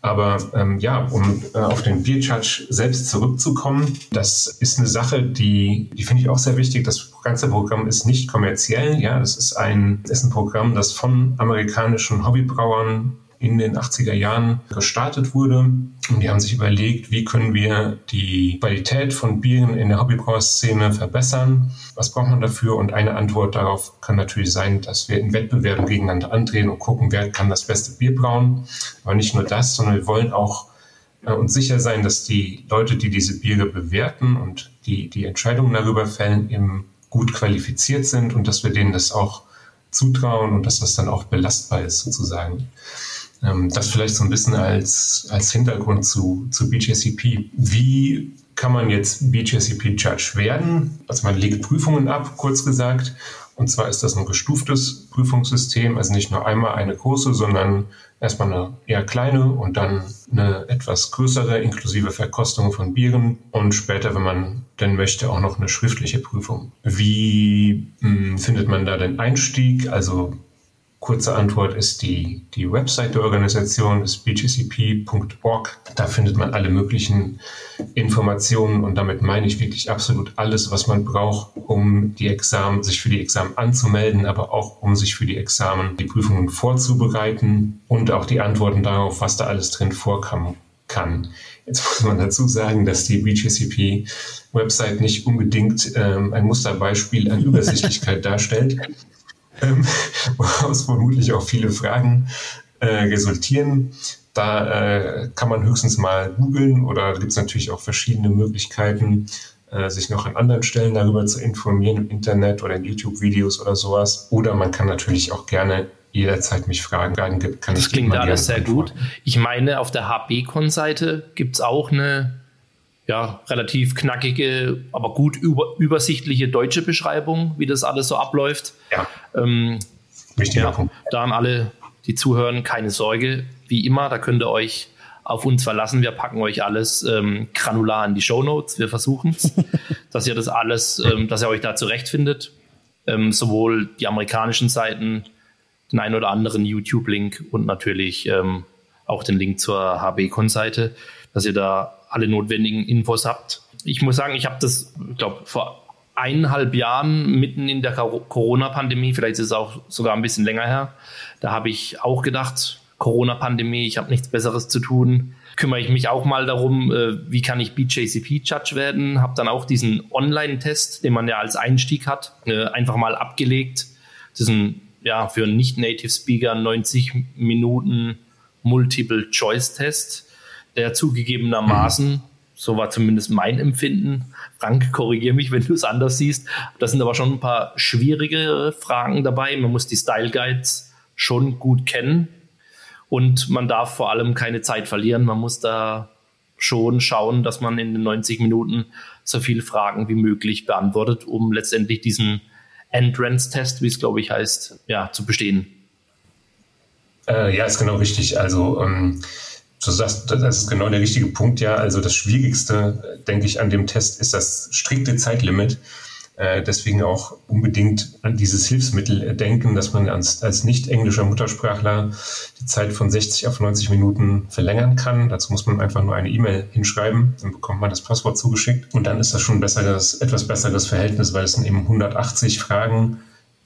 Aber ähm, ja, um äh, auf den Beer Judge selbst zurückzukommen, das ist eine Sache, die, die finde ich auch sehr wichtig. Das ganze Programm ist nicht kommerziell. Ja, das ist ein, ist ein Programm, das von amerikanischen Hobbybrauern in den 80er Jahren gestartet wurde. Und die haben sich überlegt, wie können wir die Qualität von Bieren in der Hobbybrauerszene verbessern? Was braucht man dafür? Und eine Antwort darauf kann natürlich sein, dass wir in Wettbewerben gegeneinander antreten und gucken, wer kann das beste Bier brauen. Aber nicht nur das, sondern wir wollen auch äh, uns sicher sein, dass die Leute, die diese Biere bewerten und die die Entscheidungen darüber fällen, eben gut qualifiziert sind und dass wir denen das auch zutrauen und dass das dann auch belastbar ist sozusagen. Ähm, das vielleicht so ein bisschen als, als Hintergrund zu, zu BJCP. Wie kann man jetzt BJCP Judge werden? Also man legt Prüfungen ab, kurz gesagt. Und zwar ist das ein gestuftes Prüfungssystem, also nicht nur einmal eine große, sondern erstmal eine eher kleine und dann eine etwas größere, inklusive Verkostung von Bieren und später, wenn man denn möchte, auch noch eine schriftliche Prüfung. Wie mh, hm, findet man da den Einstieg? Also Kurze Antwort ist die, die Website der Organisation, ist bgcp.org. Da findet man alle möglichen Informationen und damit meine ich wirklich absolut alles, was man braucht, um die Examen, sich für die Examen anzumelden, aber auch um sich für die Examen, die Prüfungen vorzubereiten und auch die Antworten darauf, was da alles drin vorkommen kann. Jetzt muss man dazu sagen, dass die BGCP-Website nicht unbedingt ähm, ein Musterbeispiel an Übersichtlichkeit darstellt ähm, woraus vermutlich auch viele Fragen äh, resultieren. Da äh, kann man höchstens mal googeln oder gibt es natürlich auch verschiedene Möglichkeiten, äh, sich noch an anderen Stellen darüber zu informieren im Internet oder in YouTube-Videos oder sowas. Oder man kann natürlich auch gerne jederzeit mich fragen. Fragen gibt, kann das klingt alles sehr gut. Ich meine, auf der HB-Con-Seite gibt es auch eine ja, relativ knackige, aber gut über, übersichtliche deutsche Beschreibung, wie das alles so abläuft. Ja. Ähm, Wichtiger ja, Punkt. Da an alle, die zuhören, keine Sorge. Wie immer, da könnt ihr euch auf uns verlassen. Wir packen euch alles ähm, granular in die Show Notes. Wir versuchen es, dass ihr das alles, ähm, dass ihr euch da zurechtfindet. Ähm, sowohl die amerikanischen Seiten, den einen oder anderen YouTube-Link und natürlich ähm, auch den Link zur HB-Con-Seite, dass ihr da alle notwendigen Infos habt. Ich muss sagen, ich habe das, ich glaube, vor eineinhalb Jahren mitten in der Corona-Pandemie, vielleicht ist es auch sogar ein bisschen länger her, da habe ich auch gedacht, Corona-Pandemie, ich habe nichts Besseres zu tun, kümmere ich mich auch mal darum, äh, wie kann ich BJCP-Judge werden. Habe dann auch diesen Online-Test, den man ja als Einstieg hat, äh, einfach mal abgelegt. Das ist ein, ja, für einen Nicht-Native-Speaker 90 Minuten Multiple-Choice-Test, der zugegebenermaßen, so war zumindest mein Empfinden, Frank, korrigiere mich, wenn du es anders siehst. Da sind aber schon ein paar schwierige Fragen dabei. Man muss die Style Guides schon gut kennen und man darf vor allem keine Zeit verlieren. Man muss da schon schauen, dass man in den 90 Minuten so viele Fragen wie möglich beantwortet, um letztendlich diesen Entrance-Test, wie es glaube ich heißt, ja, zu bestehen. Äh, ja, ist genau richtig. Also ähm, du sagst, das ist genau der richtige Punkt, ja. Also das Schwierigste, denke ich, an dem Test ist das strikte Zeitlimit. Äh, deswegen auch unbedingt an dieses Hilfsmittel denken, dass man als, als nicht englischer Muttersprachler die Zeit von 60 auf 90 Minuten verlängern kann. Dazu muss man einfach nur eine E-Mail hinschreiben, dann bekommt man das Passwort zugeschickt und dann ist das schon ein besseres, etwas besseres Verhältnis, weil es sind eben 180 Fragen,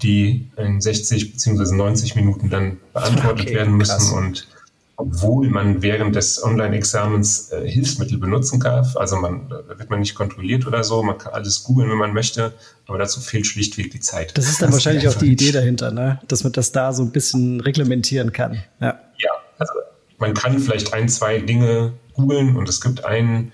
die in 60 bzw. 90 Minuten dann beantwortet okay, werden müssen krass. und obwohl man während des Online-Examens äh, Hilfsmittel benutzen darf. Also man, da wird man nicht kontrolliert oder so. Man kann alles googeln, wenn man möchte, aber dazu fehlt schlichtweg die Zeit. Das ist dann das wahrscheinlich auch die Idee dahinter, ne? dass man das da so ein bisschen reglementieren kann. Ja, ja also man kann vielleicht ein, zwei Dinge googeln und es gibt ein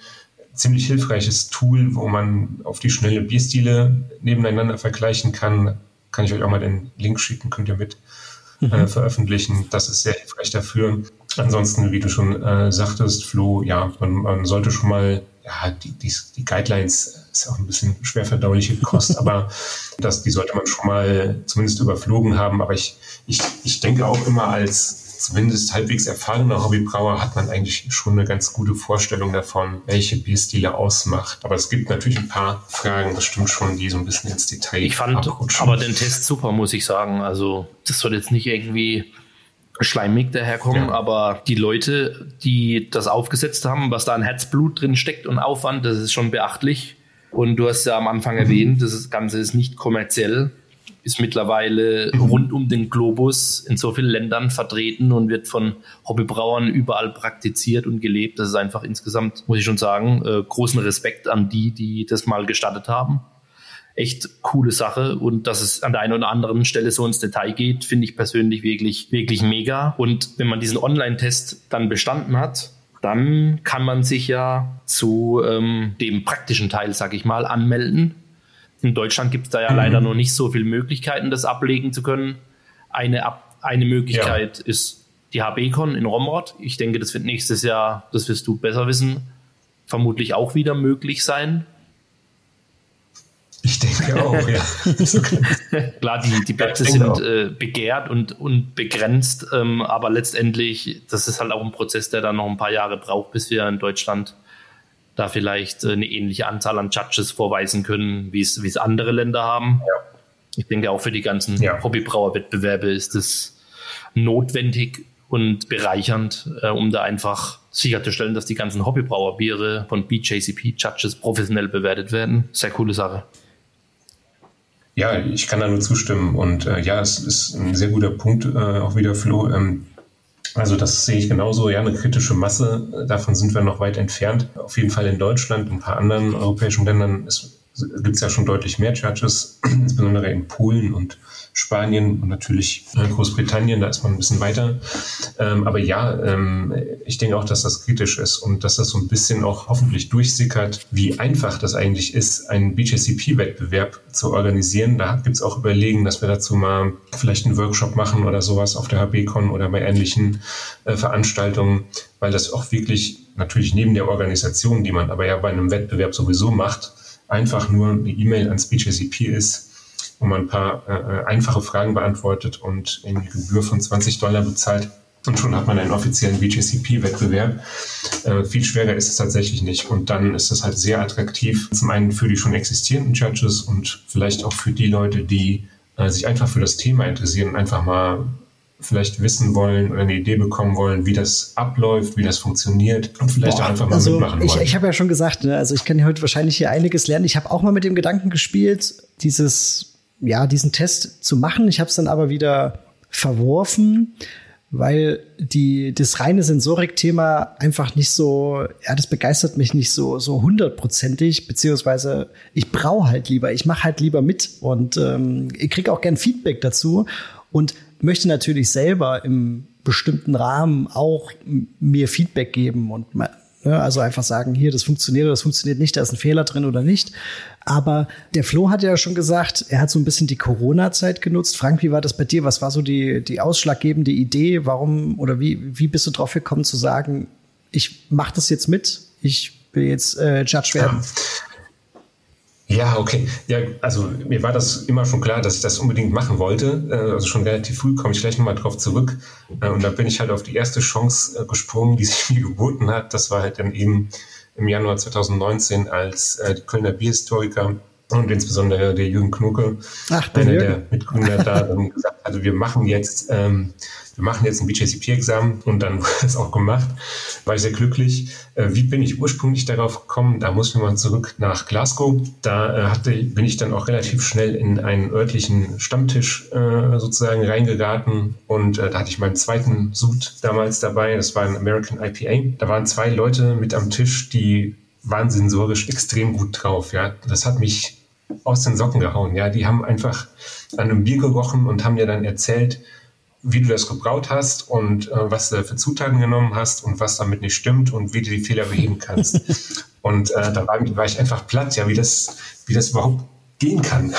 ziemlich hilfreiches Tool, wo man auf die schnelle Bierstile nebeneinander vergleichen kann. Kann ich euch auch mal den Link schicken, könnt ihr mit äh, mhm. veröffentlichen. Das ist sehr hilfreich dafür. Ansonsten, wie du schon äh, sagtest, Flo, ja, man, man sollte schon mal, ja, die, die, die Guidelines ist auch ein bisschen schwer verdauliche Kost, aber das, die sollte man schon mal zumindest überflogen haben. Aber ich, ich, ich denke auch immer als zumindest halbwegs erfahrener Hobbybrauer hat man eigentlich schon eine ganz gute Vorstellung davon, welche Bierstile ausmacht. Aber es gibt natürlich ein paar Fragen, das stimmt schon, die so ein bisschen ins Detail Ich fand abrutschen. aber den Test super, muss ich sagen. Also das soll jetzt nicht irgendwie schleimig daherkommen, ja. aber die Leute, die das aufgesetzt haben, was da an Herzblut drin steckt und Aufwand, das ist schon beachtlich. Und du hast ja am Anfang mhm. erwähnt, das Ganze ist nicht kommerziell, ist mittlerweile mhm. rund um den Globus in so vielen Ländern vertreten und wird von Hobbybrauern überall praktiziert und gelebt. Das ist einfach insgesamt, muss ich schon sagen, äh, großen Respekt an die, die das mal gestattet haben echt coole Sache und dass es an der einen oder anderen Stelle so ins Detail geht, finde ich persönlich wirklich, wirklich mega. Und wenn man diesen Online-Test dann bestanden hat, dann kann man sich ja zu ähm, dem praktischen Teil, sag ich mal, anmelden. In Deutschland gibt es da ja mhm. leider noch nicht so viele Möglichkeiten, das ablegen zu können. Eine, eine Möglichkeit ja. ist die HBCon in Romrod. Ich denke, das wird nächstes Jahr, das wirst du besser wissen, vermutlich auch wieder möglich sein. Ich denke auch, ja. Klar, die, die Plätze sind äh, begehrt und, und begrenzt, ähm, aber letztendlich, das ist halt auch ein Prozess, der dann noch ein paar Jahre braucht, bis wir in Deutschland da vielleicht äh, eine ähnliche Anzahl an Judges vorweisen können, wie es, andere Länder haben. Ja. Ich denke, auch für die ganzen ja. Hobbybrauerwettbewerbe ist es notwendig und bereichernd, äh, um da einfach sicherzustellen, dass die ganzen Hobbybrauerbiere von BJCP-Judges professionell bewertet werden. Sehr coole Sache. Ja, ich kann da nur zustimmen. Und äh, ja, es ist ein sehr guter Punkt, äh, auch wieder, Flo. Ähm, also das sehe ich genauso. Ja, eine kritische Masse, äh, davon sind wir noch weit entfernt. Auf jeden Fall in Deutschland und ein paar anderen europäischen Ländern gibt es ja schon deutlich mehr Churches, insbesondere in Polen und Spanien und natürlich äh, Großbritannien, da ist man ein bisschen weiter. Ähm, aber ja, ähm, ich denke auch, dass das kritisch ist und dass das so ein bisschen auch hoffentlich durchsickert, wie einfach das eigentlich ist, einen BJCP-Wettbewerb zu organisieren. Da gibt es auch Überlegen, dass wir dazu mal vielleicht einen Workshop machen oder sowas auf der HBCon oder bei ähnlichen äh, Veranstaltungen, weil das auch wirklich natürlich neben der Organisation, die man aber ja bei einem Wettbewerb sowieso macht, einfach nur eine E-Mail ans BJCP ist, wo man ein paar äh, einfache Fragen beantwortet und eine Gebühr von 20 Dollar bezahlt. Und schon hat man einen offiziellen BJCP-Wettbewerb. Äh, viel schwerer ist es tatsächlich nicht. Und dann ist es halt sehr attraktiv, zum einen für die schon existierenden Judges und vielleicht auch für die Leute, die äh, sich einfach für das Thema interessieren und einfach mal vielleicht wissen wollen oder eine Idee bekommen wollen, wie das abläuft, wie das funktioniert und vielleicht Boah, auch einfach mal also mitmachen ich, wollen. Ich habe ja schon gesagt, ne, also ich kann heute wahrscheinlich hier einiges lernen. Ich habe auch mal mit dem Gedanken gespielt, dieses ja, diesen Test zu machen. Ich habe es dann aber wieder verworfen, weil die, das reine Sensorik-Thema einfach nicht so, ja, das begeistert mich nicht so, so hundertprozentig, beziehungsweise ich brauche halt lieber, ich mache halt lieber mit und ähm, ich kriege auch gern Feedback dazu und möchte natürlich selber im bestimmten Rahmen auch mir Feedback geben und? Also einfach sagen, hier, das funktioniert oder das funktioniert nicht, da ist ein Fehler drin oder nicht. Aber der Flo hat ja schon gesagt, er hat so ein bisschen die Corona-Zeit genutzt. Frank, wie war das bei dir? Was war so die, die ausschlaggebende Idee? Warum oder wie, wie bist du drauf gekommen zu sagen, ich mache das jetzt mit, ich will jetzt äh, Judge werden? Ja. Okay. Ja, also mir war das immer schon klar, dass ich das unbedingt machen wollte. Äh, also schon relativ früh komme ich gleich nochmal drauf zurück. Äh, und da bin ich halt auf die erste Chance äh, gesprungen, die sich mir geboten hat. Das war halt dann eben im Januar 2019, als die Kölner Bierhistoriker und insbesondere der Jürgen Knucke, Ach, einer der Mitgründer da, gesagt hatte, wir machen jetzt ähm, wir machen jetzt ein BJCP-Examen und dann wurde es auch gemacht. War ich sehr glücklich. Äh, wie bin ich ursprünglich darauf gekommen? Da mussten mal zurück nach Glasgow. Da äh, hatte, bin ich dann auch relativ schnell in einen örtlichen Stammtisch äh, sozusagen reingeraten und da hatte ich meinen zweiten Sud damals dabei. Das war ein American IPA. Da waren zwei Leute mit am Tisch, die waren sensorisch extrem gut drauf. Ja, das hat mich aus den Socken gehauen. Ja, die haben einfach an einem Bier gerochen und haben mir dann erzählt, wie du das gebraut hast und äh, was du für Zutaten genommen hast und was damit nicht stimmt und wie du die Fehler beheben kannst. und äh, da war, war, ich einfach platt, ja, wie das, wie das überhaupt gehen kann.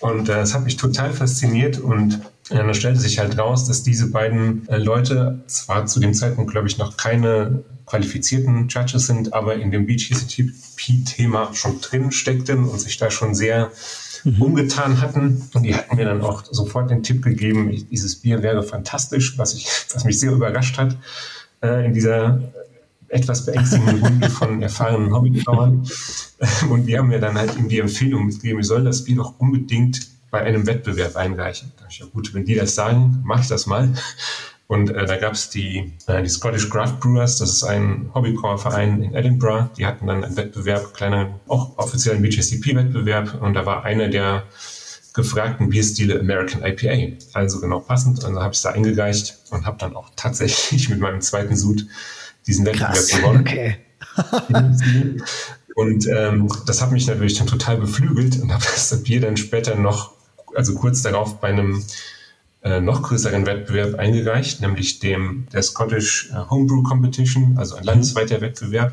Und äh, das hat mich total fasziniert und äh, dann stellte sich halt raus, dass diese beiden äh, Leute zwar zu dem Zeitpunkt, glaube ich, noch keine qualifizierten Judges sind, aber in dem BGCP-Thema schon drin steckten und sich da schon sehr mhm. umgetan hatten. Und die hatten mir dann auch sofort den Tipp gegeben, ich, dieses Bier wäre fantastisch, was, ich, was mich sehr überrascht hat äh, in dieser etwas beängstigenden Runde von erfahrenen Hobbybrauern. Und die haben mir dann halt eben die Empfehlung mitgegeben, ich soll das Bier doch unbedingt bei einem Wettbewerb einreichen. Da ich, ja gut, wenn die das sagen, mache ich das mal. Und äh, da gab es die, äh, die Scottish Craft Brewers, das ist ein Hobbybrauerverein in Edinburgh. Die hatten dann einen Wettbewerb, kleinen, auch offiziellen BJCP-Wettbewerb. Und da war einer der gefragten Bierstile American IPA. Also genau passend. Und dann habe ich da eingereicht und habe dann auch tatsächlich mit meinem zweiten Sud diesen Wettbewerb Krass. gewonnen. Okay. und ähm, das hat mich natürlich dann total beflügelt und habe das Bier dann später noch, also kurz darauf bei einem äh, noch größeren Wettbewerb eingereicht, nämlich dem der Scottish äh, Homebrew Competition, also ein landesweiter Wettbewerb,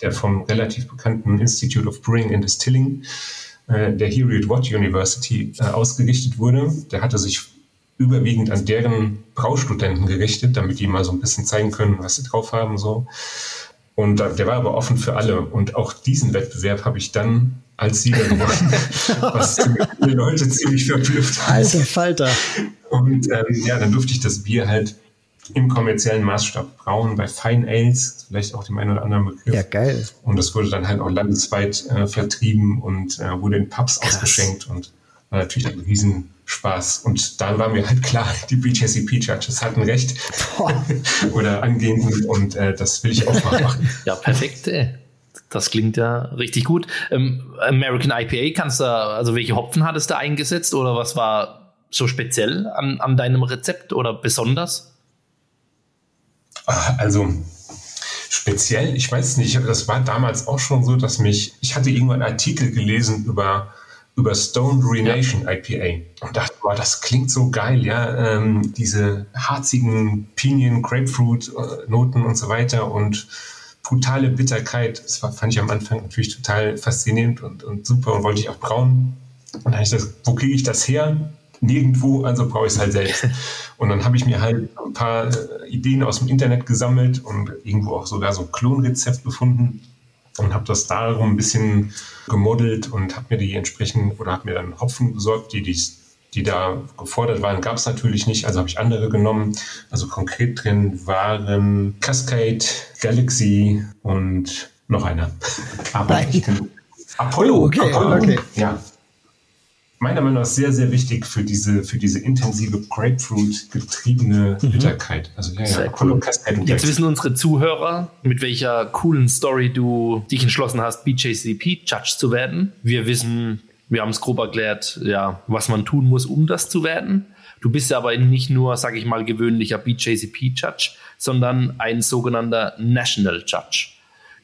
der vom relativ bekannten Institute of Brewing and Distilling äh, der Heriot Watt University äh, ausgerichtet wurde. Der hatte sich überwiegend an deren Braustudenten gerichtet, damit die mal so ein bisschen zeigen können, was sie drauf haben. So. Und der war aber offen für alle. Und auch diesen Wettbewerb habe ich dann als Sieger gewonnen, was die Leute ziemlich verblüfft hat. Alter Falter. Und ähm, ja, dann durfte ich das Bier halt im kommerziellen Maßstab brauen, bei Fine Ales, vielleicht auch dem einen oder anderen Begriff. Ja, geil. Und das wurde dann halt auch landesweit äh, vertrieben und äh, wurde in Pubs Krass. ausgeschenkt und war natürlich ein Riesenspaß. Und dann war mir halt klar, die BJCP-Judges hatten recht oder angehend und äh, das will ich auch mal machen. ja, perfekt. Ey. Das klingt ja richtig gut. Ähm, American IPA, kannst du, also welche Hopfen hattest du eingesetzt oder was war so speziell an, an deinem Rezept oder besonders? Ah, also speziell, ich weiß nicht, das war damals auch schon so, dass mich, ich hatte irgendwann einen Artikel gelesen über, über Stone Renation ja. IPA und dachte, boah, das klingt so geil, ja, ähm, diese harzigen Pinien, Grapefruit-Noten und so weiter und brutale Bitterkeit. Das war, fand ich am Anfang natürlich total faszinierend und, und super und wollte ich auch brauen. Und dann habe ich das, wo kriege ich das her? Nirgendwo, also brauche ich es halt selbst. Und dann habe ich mir halt ein paar äh, Ideen aus dem Internet gesammelt und irgendwo auch sogar so ein Klonrezept gefunden und habe das darum ein bisschen gemodelt und habe mir die entsprechend oder habe mir dann Hopfen besorgt, die dies die da gefordert waren, gab es natürlich nicht, also habe ich andere genommen. Also konkret drin waren Cascade, Galaxy und noch einer. Aber Apollo, oh, okay, Apollo, okay. ja. Meiner Meinung nach sehr, sehr wichtig für diese, für diese intensive Grapefruit-getriebene mhm. Bitterkeit. Also ja, ja, Apollo, cool. Cascade und Jetzt wissen unsere Zuhörer, mit welcher coolen Story du dich entschlossen hast, BJCP-Judge zu werden. Wir wissen, wir haben es grob erklärt, ja, was man tun muss, um das zu werden. Du bist ja aber nicht nur, sage ich mal, gewöhnlicher BJCP-Judge, sondern ein sogenannter National Judge.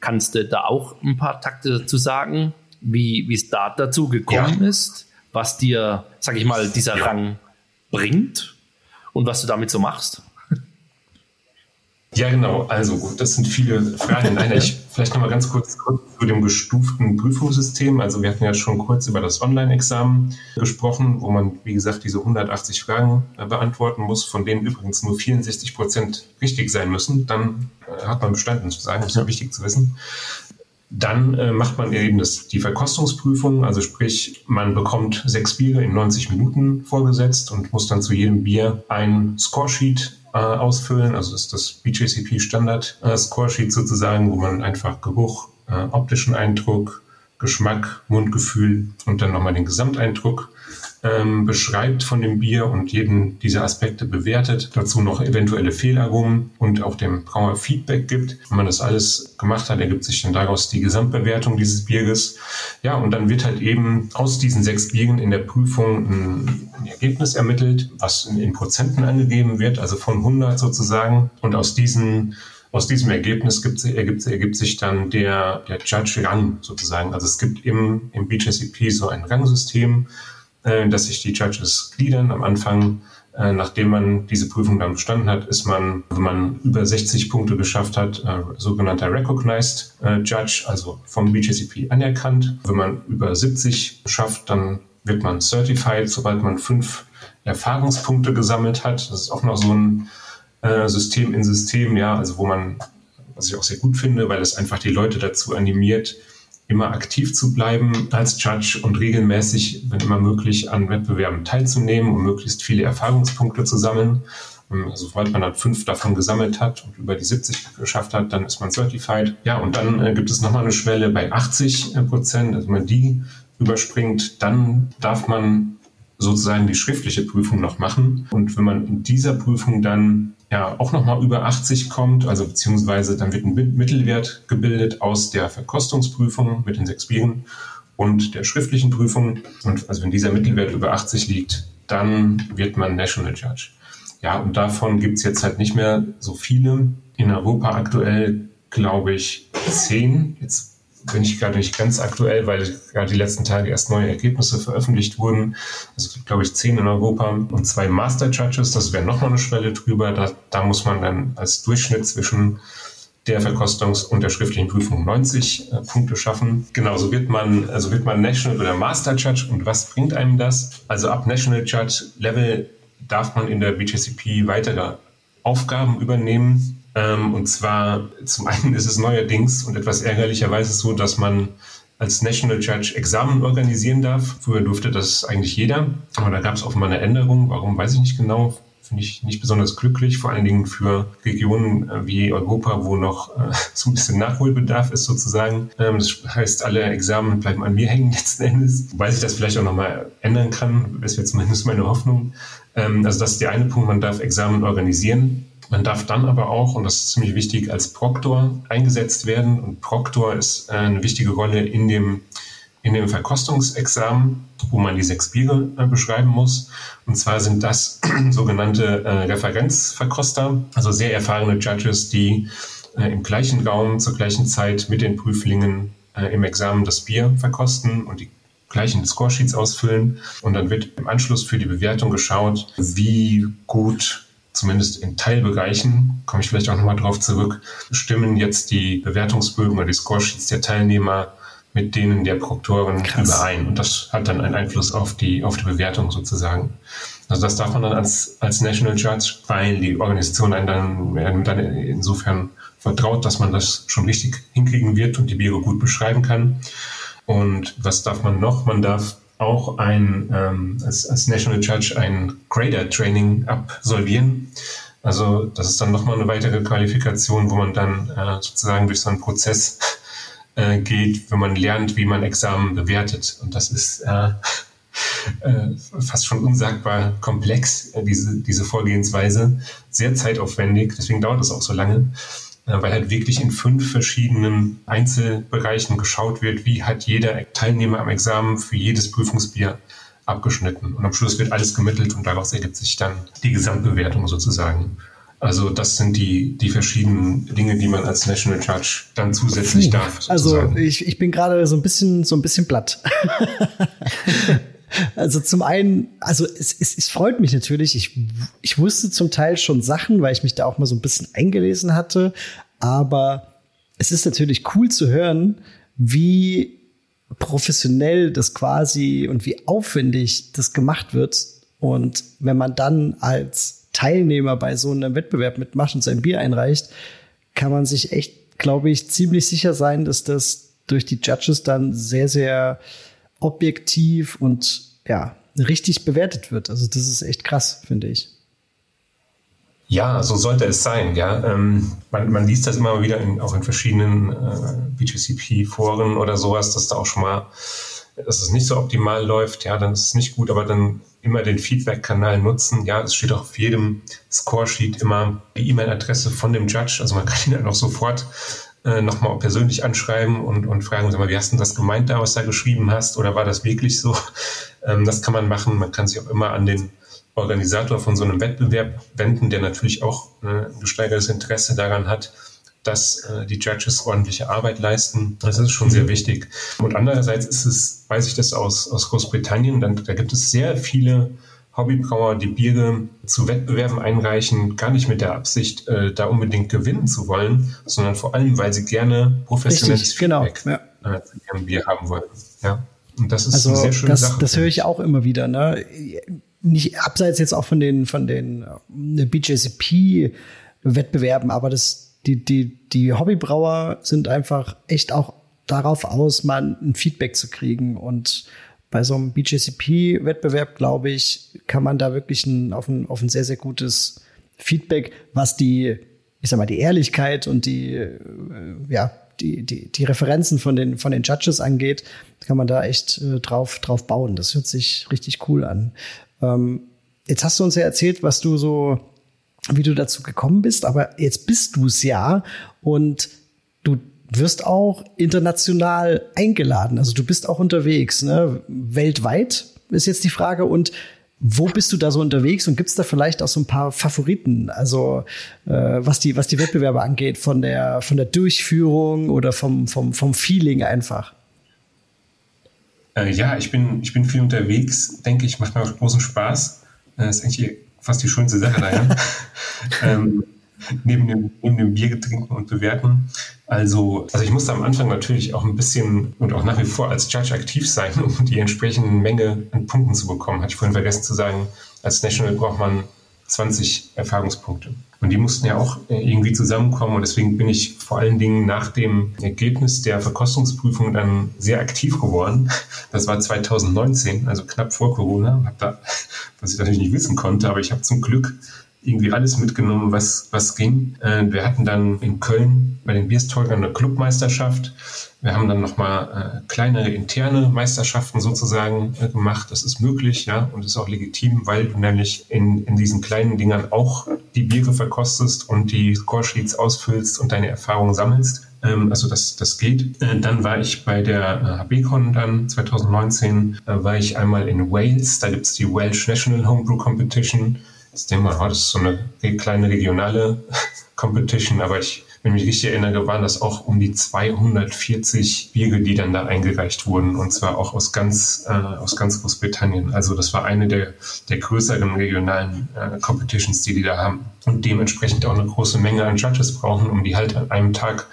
Kannst du da auch ein paar Takte dazu sagen, wie es da dazu gekommen ja. ist, was dir, sage ich mal, dieser ja. Rang bringt und was du damit so machst? Ja, genau. Also gut, das sind viele Fragen in einer. Ich vielleicht nochmal ganz kurz, kurz zu dem gestuften Prüfungssystem. Also wir hatten ja schon kurz über das Online-Examen gesprochen, wo man, wie gesagt, diese 180 Fragen äh, beantworten muss, von denen übrigens nur 64 Prozent richtig sein müssen. Dann äh, hat man bestanden zu sagen, das ist ja wichtig zu wissen. Dann äh, macht man eben das, die Verkostungsprüfung, also sprich, man bekommt sechs Biere in 90 Minuten vorgesetzt und muss dann zu jedem Bier ein Scoresheet äh, ausfüllen. Also das ist das BJCP Standard äh, Scoresheet sozusagen, wo man einfach Geruch, äh, optischen Eindruck, Geschmack, Mundgefühl und dann nochmal den Gesamteindruck ähm, beschreibt von dem Bier und jeden dieser Aspekte bewertet, dazu noch eventuelle Fehlaromen und auch dem Brauer Feedback gibt. Wenn man das alles gemacht hat, ergibt sich dann daraus die Gesamtbewertung dieses Bieres. Ja, und dann wird halt eben aus diesen sechs Bieren in der Prüfung ein, ein Ergebnis ermittelt, was in, in Prozenten angegeben wird, also von 100 sozusagen. Und aus diesen aus diesem Ergebnis gibt, ergibt, ergibt sich dann der, der Judge-Rang sozusagen. Also es gibt im, im BJCP so ein Rangsystem, äh, dass sich die Judges gliedern. Am Anfang, äh, nachdem man diese Prüfung dann bestanden hat, ist man, wenn man über 60 Punkte geschafft hat, äh, sogenannter Recognized äh, Judge, also vom BJCP anerkannt. Wenn man über 70 schafft, dann wird man Certified, sobald man fünf Erfahrungspunkte gesammelt hat. Das ist auch noch so ein System in System, ja, also wo man, was ich auch sehr gut finde, weil es einfach die Leute dazu animiert, immer aktiv zu bleiben als Judge und regelmäßig, wenn immer möglich, an Wettbewerben teilzunehmen, um möglichst viele Erfahrungspunkte zu sammeln. Also, sobald man dann fünf davon gesammelt hat und über die 70 geschafft hat, dann ist man certified. Ja, und dann äh, gibt es nochmal eine Schwelle bei 80 äh, Prozent. Also wenn man die überspringt, dann darf man sozusagen die schriftliche Prüfung noch machen. Und wenn man in dieser Prüfung dann ja auch nochmal über 80 kommt, also beziehungsweise dann wird ein Mittelwert gebildet aus der Verkostungsprüfung mit den sechs Bieren und der schriftlichen Prüfung. Und also wenn dieser Mittelwert über 80 liegt, dann wird man National Judge. Ja, und davon gibt's jetzt halt nicht mehr so viele. In Europa aktuell, glaube ich, zehn. Jetzt bin ich gerade nicht ganz aktuell, weil gerade die letzten Tage erst neue Ergebnisse veröffentlicht wurden. Also es gibt, glaube ich, zehn in Europa und zwei Master Judges. Das wäre nochmal eine Schwelle drüber. Da, da muss man dann als Durchschnitt zwischen der Verkostungs- und der schriftlichen Prüfung 90 äh, Punkte schaffen. Genauso wird man, also wird man National oder Master Judge. Und was bringt einem das? Also ab National Judge Level darf man in der BJCP weitere Aufgaben übernehmen, ähm, und zwar zum einen ist es neuerdings und etwas ärgerlicherweise so, dass man als National Judge Examen organisieren darf. Früher durfte das eigentlich jeder, aber da gab es offenbar eine Änderung. Warum, weiß ich nicht genau. Finde ich nicht besonders glücklich, vor allen Dingen für Regionen äh, wie Europa, wo noch äh, so ein bisschen Nachholbedarf ist sozusagen. Ähm, das heißt, alle Examen bleiben an mir hängen letzten Endes, wobei sich das vielleicht auch nochmal ändern kann, das wäre zumindest meine Hoffnung. Ähm, also das ist der eine Punkt, man darf Examen organisieren. Man darf dann aber auch, und das ist ziemlich wichtig, als Proktor eingesetzt werden. Und Proktor ist äh, eine wichtige Rolle in dem, in dem Verkostungsexamen, wo man die sechs Biere äh, beschreiben muss. Und zwar sind das sogenannte äh, Referenzverkoster, also sehr erfahrene Judges, die im gleichen Raum zur gleichen Zeit mit den Prüflingen im Examen das Bier verkosten und die gleichen Scoresheets ausfüllen. Und dann wird im Anschluss für die Bewertung geschaut, wie gut zumindest in Teilbereichen, komme ich vielleicht auch nochmal drauf zurück, stimmen jetzt die Bewertungsbögen oder die Scoresheets der Teilnehmer mit denen der Proktoren Krass. überein. Und das hat dann einen Einfluss auf die, auf die Bewertung sozusagen. Also das darf man dann als, als National Judge, weil die Organisation einen dann, dann insofern vertraut, dass man das schon richtig hinkriegen wird und die Biere gut beschreiben kann. Und was darf man noch? Man darf auch ein, ähm, als, als National Judge ein Grader-Training absolvieren. Also das ist dann nochmal eine weitere Qualifikation, wo man dann äh, sozusagen durch so einen Prozess äh, geht, wenn man lernt, wie man Examen bewertet. Und das ist äh, äh, fast schon unsagbar komplex, äh, diese, diese Vorgehensweise, sehr zeitaufwendig, deswegen dauert es auch so lange. Äh, weil halt wirklich in fünf verschiedenen Einzelbereichen geschaut wird, wie hat jeder Teilnehmer am Examen für jedes Prüfungsbier abgeschnitten. Und am Schluss wird alles gemittelt und daraus ergibt sich dann die Gesamtbewertung sozusagen. Also das sind die, die verschiedenen Dinge, die man als National Judge dann zusätzlich Puh, darf. Sozusagen. Also ich, ich bin gerade so ein bisschen so ein bisschen platt. also zum einen, also es, es, es freut mich natürlich. Ich, ich wusste zum Teil schon Sachen, weil ich mich da auch mal so ein bisschen eingelesen hatte. Aber es ist natürlich cool zu hören, wie professionell das quasi und wie aufwendig das gemacht wird. Und wenn man dann als Teilnehmer bei so einem Wettbewerb mitmacht und sein Bier einreicht, kann man sich echt, glaube ich, ziemlich sicher sein, dass das durch die Judges dann sehr, sehr objektiv und ja, richtig bewertet wird. Also das ist echt krass, finde ich. Ja, so sollte es sein. Ja, ähm, man, man, liest das immer wieder in, auch in verschiedenen äh, BGCP-Foren oder sowas, dass da auch schon mal, dass es nicht so optimal läuft. Ja, dann ist es nicht gut, aber dann immer den Feedback-Kanal nutzen. Ja, es steht auch auf jedem Scoresheet immer die E-Mail-Adresse von dem Judge. Also man kann ihn dann auch sofort äh, nochmal persönlich anschreiben und, und fragen, sag mal, wie hast du das gemeint da, was du da geschrieben hast? Oder war das wirklich so? Ähm, das kann man machen. Man kann sich auch immer an den Organisator von so einem Wettbewerb wenden, der natürlich auch äh, ein gesteigertes Interesse daran hat, dass äh, die Judges ordentliche Arbeit leisten. Das ist schon sehr wichtig. Und andererseits ist es, weiß ich das aus, aus Großbritannien, dann, da gibt es sehr viele Hobbybrauer, die Biere zu Wettbewerben einreichen, gar nicht mit der Absicht, äh, da unbedingt gewinnen zu wollen, sondern vor allem, weil sie gerne professionelles Richtig, genau, Feedback ja. äh, zu ihrem Bier haben wollen. Ja. Und das ist also eine sehr schöne das, Sache. Das höre ich auch immer wieder. Ne? Nicht abseits jetzt auch von den von den äh, BJCP-Wettbewerben, aber das die, die, die Hobbybrauer sind einfach echt auch darauf aus, mal ein Feedback zu kriegen. Und bei so einem BJCP-Wettbewerb, glaube ich, kann man da wirklich ein, auf, ein, auf ein sehr, sehr gutes Feedback, was die, ich sag mal, die Ehrlichkeit und die, äh, ja, die, die, die Referenzen von den, von den Judges angeht, kann man da echt äh, drauf, drauf bauen. Das hört sich richtig cool an. Ähm, jetzt hast du uns ja erzählt, was du so wie du dazu gekommen bist, aber jetzt bist du es ja und du wirst auch international eingeladen. Also du bist auch unterwegs, ne? weltweit ist jetzt die Frage und wo bist du da so unterwegs und gibt es da vielleicht auch so ein paar Favoriten, also äh, was die was die Wettbewerbe angeht, von der von der Durchführung oder vom vom vom Feeling einfach? Äh, ja, ich bin ich bin viel unterwegs, denke ich, macht mir auch großen Spaß. Äh, ist eigentlich fast die schönste Sache daher. ähm, neben, dem, neben dem Bier trinken und bewerten. Also, also ich musste am Anfang natürlich auch ein bisschen und auch nach wie vor als Judge aktiv sein, um die entsprechende Menge an Punkten zu bekommen. Hatte ich vorhin vergessen zu sagen, als National braucht man 20 Erfahrungspunkte. Und die mussten ja auch äh, irgendwie zusammenkommen. Und deswegen bin ich vor allen Dingen nach dem Ergebnis der Verkostungsprüfung dann sehr aktiv geworden. Das war 2019, also knapp vor Corona. Hab da, was ich natürlich nicht wissen konnte, aber ich habe zum Glück irgendwie alles mitgenommen, was, was ging. Äh, wir hatten dann in Köln bei den Bierstolgern eine Clubmeisterschaft. Wir haben dann nochmal äh, kleinere interne Meisterschaften sozusagen äh, gemacht. Das ist möglich, ja, und ist auch legitim, weil du nämlich in, in diesen kleinen Dingern auch die Biere verkostest und die Scoresheets ausfüllst und deine Erfahrungen sammelst. Ähm, also das, das geht. Äh, dann war ich bei der HBCon dann 2019, äh, war ich einmal in Wales. Da gibt es die Welsh National Homebrew Competition ich denke mal, das ist so eine kleine regionale Competition, aber ich, wenn ich mich richtig erinnere, waren das auch um die 240 Biere, die dann da eingereicht wurden und zwar auch aus ganz, äh, aus ganz Großbritannien. Also das war eine der, der größeren regionalen äh, Competitions, die die da haben und dementsprechend auch eine große Menge an Judges brauchen, um die halt an einem Tag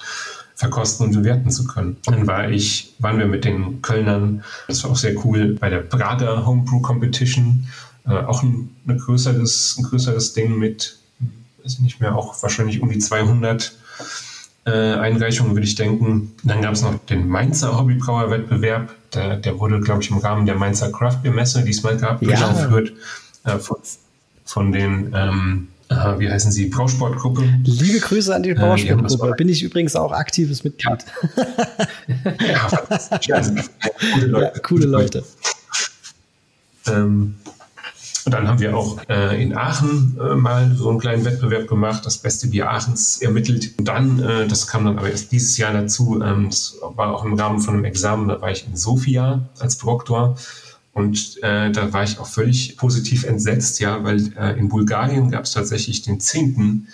verkosten und bewerten zu können. Dann war ich, waren wir mit den Kölnern, das war auch sehr cool, bei der Prager Homebrew Competition äh, auch ein, ein, größeres, ein größeres Ding mit, weiß ich nicht mehr, auch wahrscheinlich um die 200 äh, Einreichungen, würde ich denken. Dann gab es noch den Mainzer Hobbybrauer-Wettbewerb. Der, der wurde, glaube ich, im Rahmen der Mainzer Craft Beer Messe diesmal gehabt, ja. durchgeführt äh, von, von den ähm, Aha, wie heißen Sie? Brausportgruppe. Liebe Grüße an die äh, Brausportgruppe. Bin ich übrigens auch aktives Mitglied. Ja, ja coole Leute. Ja, coole Leute. Ähm, und dann haben wir auch äh, in Aachen äh, mal so einen kleinen Wettbewerb gemacht, das beste Bier Aachens ermittelt. Und dann, äh, das kam dann aber erst dieses Jahr dazu, ähm, das war auch im Rahmen von einem Examen, da war ich in Sofia als Proktor. Und äh, da war ich auch völlig positiv entsetzt, ja, weil äh, in Bulgarien gab es tatsächlich den zehnten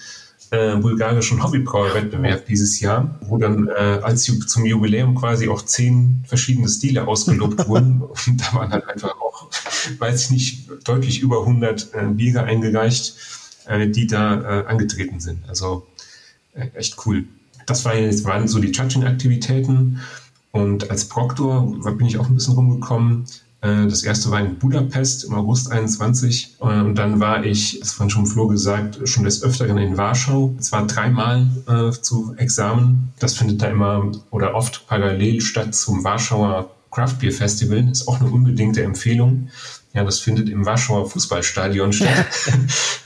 äh, bulgarischen Hobbybrauerwettbewerb dieses Jahr, wo dann äh, als zum Jubiläum quasi auch zehn verschiedene Stile ausgelobt wurden. Und da waren halt einfach auch, weiß ich nicht, deutlich über 100 äh, Biere eingereicht, äh, die da äh, angetreten sind. Also äh, echt cool. Das war, jetzt waren so die Judging-Aktivitäten. Und als Proktor bin ich auch ein bisschen rumgekommen. Äh, das erste war in Budapest im August 21 äh, und dann war ich, das von schon Flo gesagt, schon des Öfteren in Warschau. Es war dreimal äh, zu Examen. Das findet da immer oder oft parallel statt zum Warschauer Craft Beer Festival. Ist auch eine unbedingte Empfehlung. Ja, das findet im Warschauer Fußballstadion statt.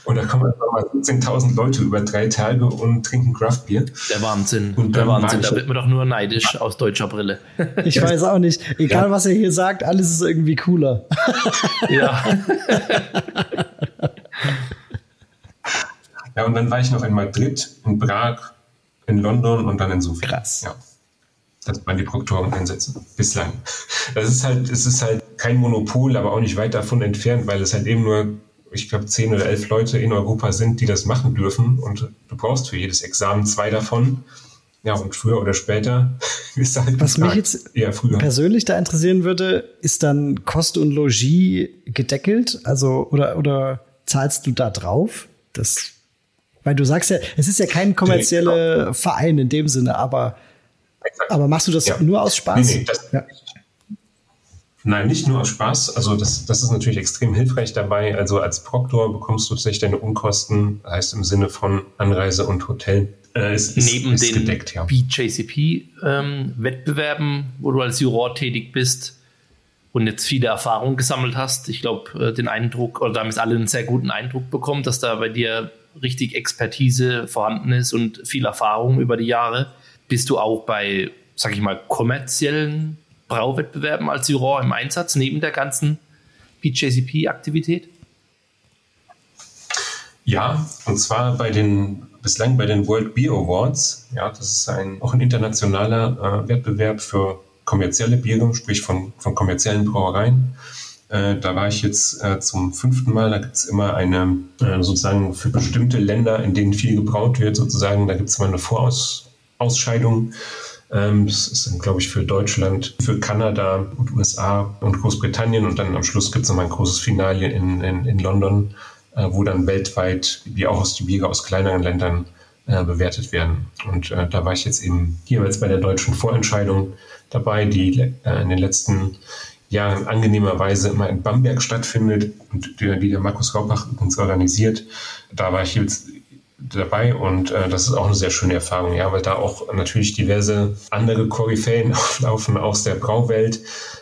und da kommen einfach mal 17.000 Leute über drei Tage und trinken Craftbier. Der Wahnsinn. Und der Wahnsinn. Da wird man doch nur neidisch aus deutscher Brille. Ich weiß auch nicht. Egal, ja. was er hier sagt, alles ist irgendwie cooler. ja. ja, und dann war ich noch in Madrid, in Prag, in London und dann in Sofia. Krass. Ja. Das waren die Proktoreneinsätze bislang. Das ist halt, es ist halt kein Monopol, aber auch nicht weit davon entfernt, weil es halt eben nur, ich glaube, zehn oder elf Leute in Europa sind, die das machen dürfen. Und du brauchst für jedes Examen zwei davon. Ja, und früher oder später ist halt Was gefragt. mich jetzt früher. persönlich da interessieren würde, ist dann Kost und Logis gedeckelt? Also, oder, oder zahlst du da drauf? Das, weil du sagst ja, es ist ja kein kommerzieller Verein in dem Sinne, aber aber machst du das ja. nur aus Spaß? Nee, nee, das, ja. Nein, nicht nur aus Spaß. Also das, das ist natürlich extrem hilfreich dabei. Also als Proktor bekommst du tatsächlich deine Unkosten, heißt im Sinne von Anreise und Hotel. Äh, ist, Neben ist, ist den gedeckt, ja. BJCP-Wettbewerben, ähm, wo du als Juror tätig bist und jetzt viele Erfahrungen gesammelt hast. Ich glaube, äh, den Eindruck, oder da haben es alle einen sehr guten Eindruck bekommen, dass da bei dir richtig Expertise vorhanden ist und viel Erfahrung über die Jahre. Bist du auch bei, sag ich mal, kommerziellen Brauwettbewerben als Juror im Einsatz, neben der ganzen BJCP-Aktivität? Ja, und zwar bei den bislang bei den World Beer Awards. Ja, das ist ein, auch ein internationaler äh, Wettbewerb für kommerzielle Biere, sprich von, von kommerziellen Brauereien. Äh, da war ich jetzt äh, zum fünften Mal. Da gibt es immer eine, äh, sozusagen für bestimmte Länder, in denen viel gebraut wird, sozusagen, da gibt es immer eine Voraus, Ausscheidung. Ähm, das ist dann, glaube ich, für Deutschland, für Kanada und USA und Großbritannien. Und dann am Schluss gibt es nochmal ein großes Finale in, in, in London, äh, wo dann weltweit, wie auch aus die Biere aus kleineren Ländern, äh, bewertet werden. Und äh, da war ich jetzt eben jeweils bei der deutschen Vorentscheidung dabei, die in den letzten Jahren angenehmerweise immer in Bamberg stattfindet und die, die der Markus Raubach übrigens organisiert. Da war ich jetzt dabei und äh, das ist auch eine sehr schöne Erfahrung, ja, weil da auch natürlich diverse andere Koryphäen auflaufen aus der Brauwelt,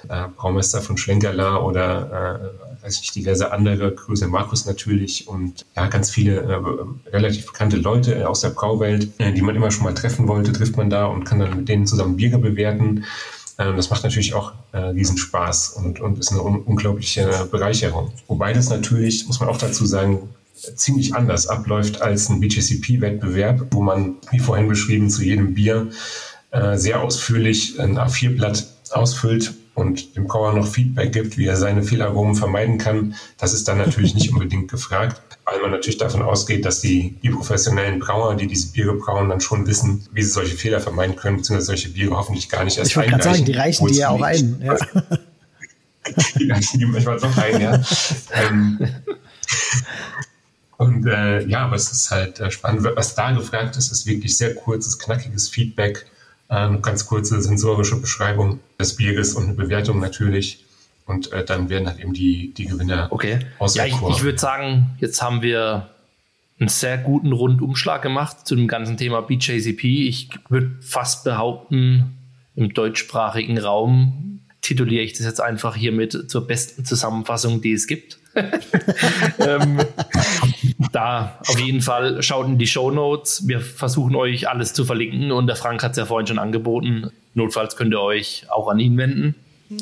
äh, Braumeister von Schlenkerla oder äh, weiß ich, diverse andere, Grüße Markus natürlich und ja, ganz viele äh, relativ bekannte Leute aus der Brauwelt, äh, die man immer schon mal treffen wollte, trifft man da und kann dann mit denen zusammen Biere bewerten. Äh, das macht natürlich auch äh, riesen Spaß und, und ist eine un unglaubliche Bereicherung. Wobei das natürlich, muss man auch dazu sagen, ziemlich anders abläuft als ein BJCP-Wettbewerb, wo man, wie vorhin beschrieben, zu jedem Bier äh, sehr ausführlich ein A4-Blatt ausfüllt und dem Brauer noch Feedback gibt, wie er seine Fehlaromen vermeiden kann. Das ist dann natürlich nicht unbedingt gefragt, weil man natürlich davon ausgeht, dass die, die professionellen Brauer, die diese Biere brauen, dann schon wissen, wie sie solche Fehler vermeiden können, beziehungsweise solche Biere hoffentlich gar nicht erst Ich wollte gerade sagen, die reichen die ja auch ein. Ja. die reichen die manchmal doch ein, ja. ähm, und äh, ja, aber es ist halt äh, spannend. Was da gefragt ist, ist wirklich sehr kurzes, knackiges Feedback, äh, eine ganz kurze sensorische Beschreibung des Bieres und eine Bewertung natürlich. Und äh, dann werden halt eben die, die Gewinner Okay. Ja, ich, ich würde sagen, jetzt haben wir einen sehr guten Rundumschlag gemacht zu dem ganzen Thema BJCP. Ich würde fast behaupten, im deutschsprachigen Raum tituliere ich das jetzt einfach hiermit zur besten Zusammenfassung, die es gibt. ähm, da auf jeden Fall schaut in die Show Notes. Wir versuchen euch alles zu verlinken und der Frank hat es ja vorhin schon angeboten. Notfalls könnt ihr euch auch an ihn wenden,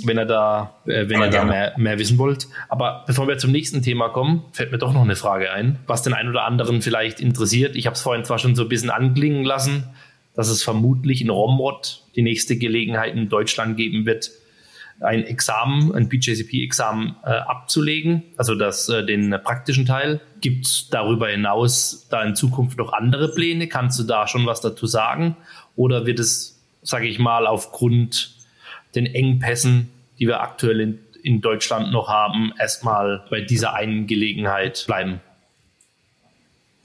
wenn ihr da, äh, wenn ihr da mehr, mehr wissen wollt. Aber bevor wir zum nächsten Thema kommen, fällt mir doch noch eine Frage ein, was den einen oder anderen vielleicht interessiert. Ich habe es vorhin zwar schon so ein bisschen anklingen lassen, dass es vermutlich in Romrod die nächste Gelegenheit in Deutschland geben wird, ein Examen, ein BJCP-Examen äh, abzulegen, also das, äh, den praktischen Teil. Gibt es darüber hinaus da in Zukunft noch andere Pläne? Kannst du da schon was dazu sagen? Oder wird es, sage ich mal, aufgrund den Engpässen, die wir aktuell in, in Deutschland noch haben, erstmal bei dieser einen Gelegenheit bleiben?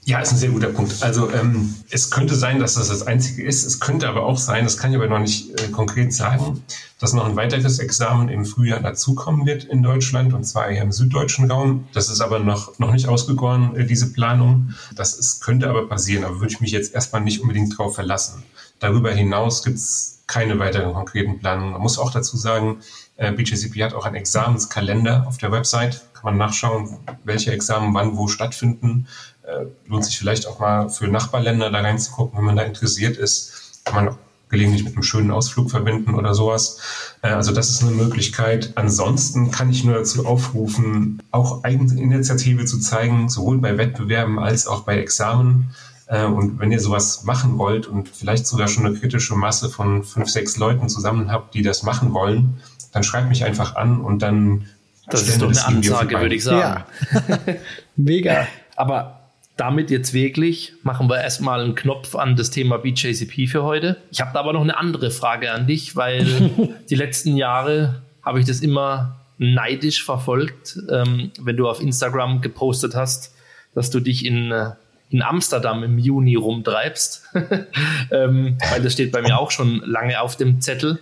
Ja, ist ein sehr guter Punkt. Also ähm, es könnte sein, dass das das Einzige ist. Es könnte aber auch sein, das kann ich aber noch nicht äh, konkret sagen, dass noch ein weiteres Examen im Frühjahr dazukommen wird in Deutschland und zwar eher im süddeutschen Raum. Das ist aber noch, noch nicht ausgegoren, äh, diese Planung. Das ist, könnte aber passieren, aber würde ich mich jetzt erstmal nicht unbedingt drauf verlassen. Darüber hinaus gibt es keine weiteren konkreten Planungen. Man muss auch dazu sagen, äh, BJCP hat auch einen Examenskalender auf der Website. Kann man nachschauen, welche Examen wann wo stattfinden äh, lohnt sich vielleicht auch mal für Nachbarländer da reinzugucken, wenn man da interessiert ist. Kann man auch gelegentlich mit einem schönen Ausflug verbinden oder sowas. Äh, also das ist eine Möglichkeit. Ansonsten kann ich nur dazu aufrufen, auch Eigeninitiative zu zeigen, sowohl bei Wettbewerben als auch bei Examen. Äh, und wenn ihr sowas machen wollt und vielleicht sogar schon eine kritische Masse von fünf, sechs Leuten zusammen habt, die das machen wollen, dann schreibt mich einfach an und dann. Das ist doch eine Ansage, würde ich sagen. Ja. Mega. Aber damit jetzt wirklich machen wir erstmal einen Knopf an das Thema BJCP für heute. Ich habe da aber noch eine andere Frage an dich, weil die letzten Jahre habe ich das immer neidisch verfolgt, ähm, wenn du auf Instagram gepostet hast, dass du dich in, äh, in Amsterdam im Juni rumtreibst. ähm, weil das steht bei mir auch schon lange auf dem Zettel.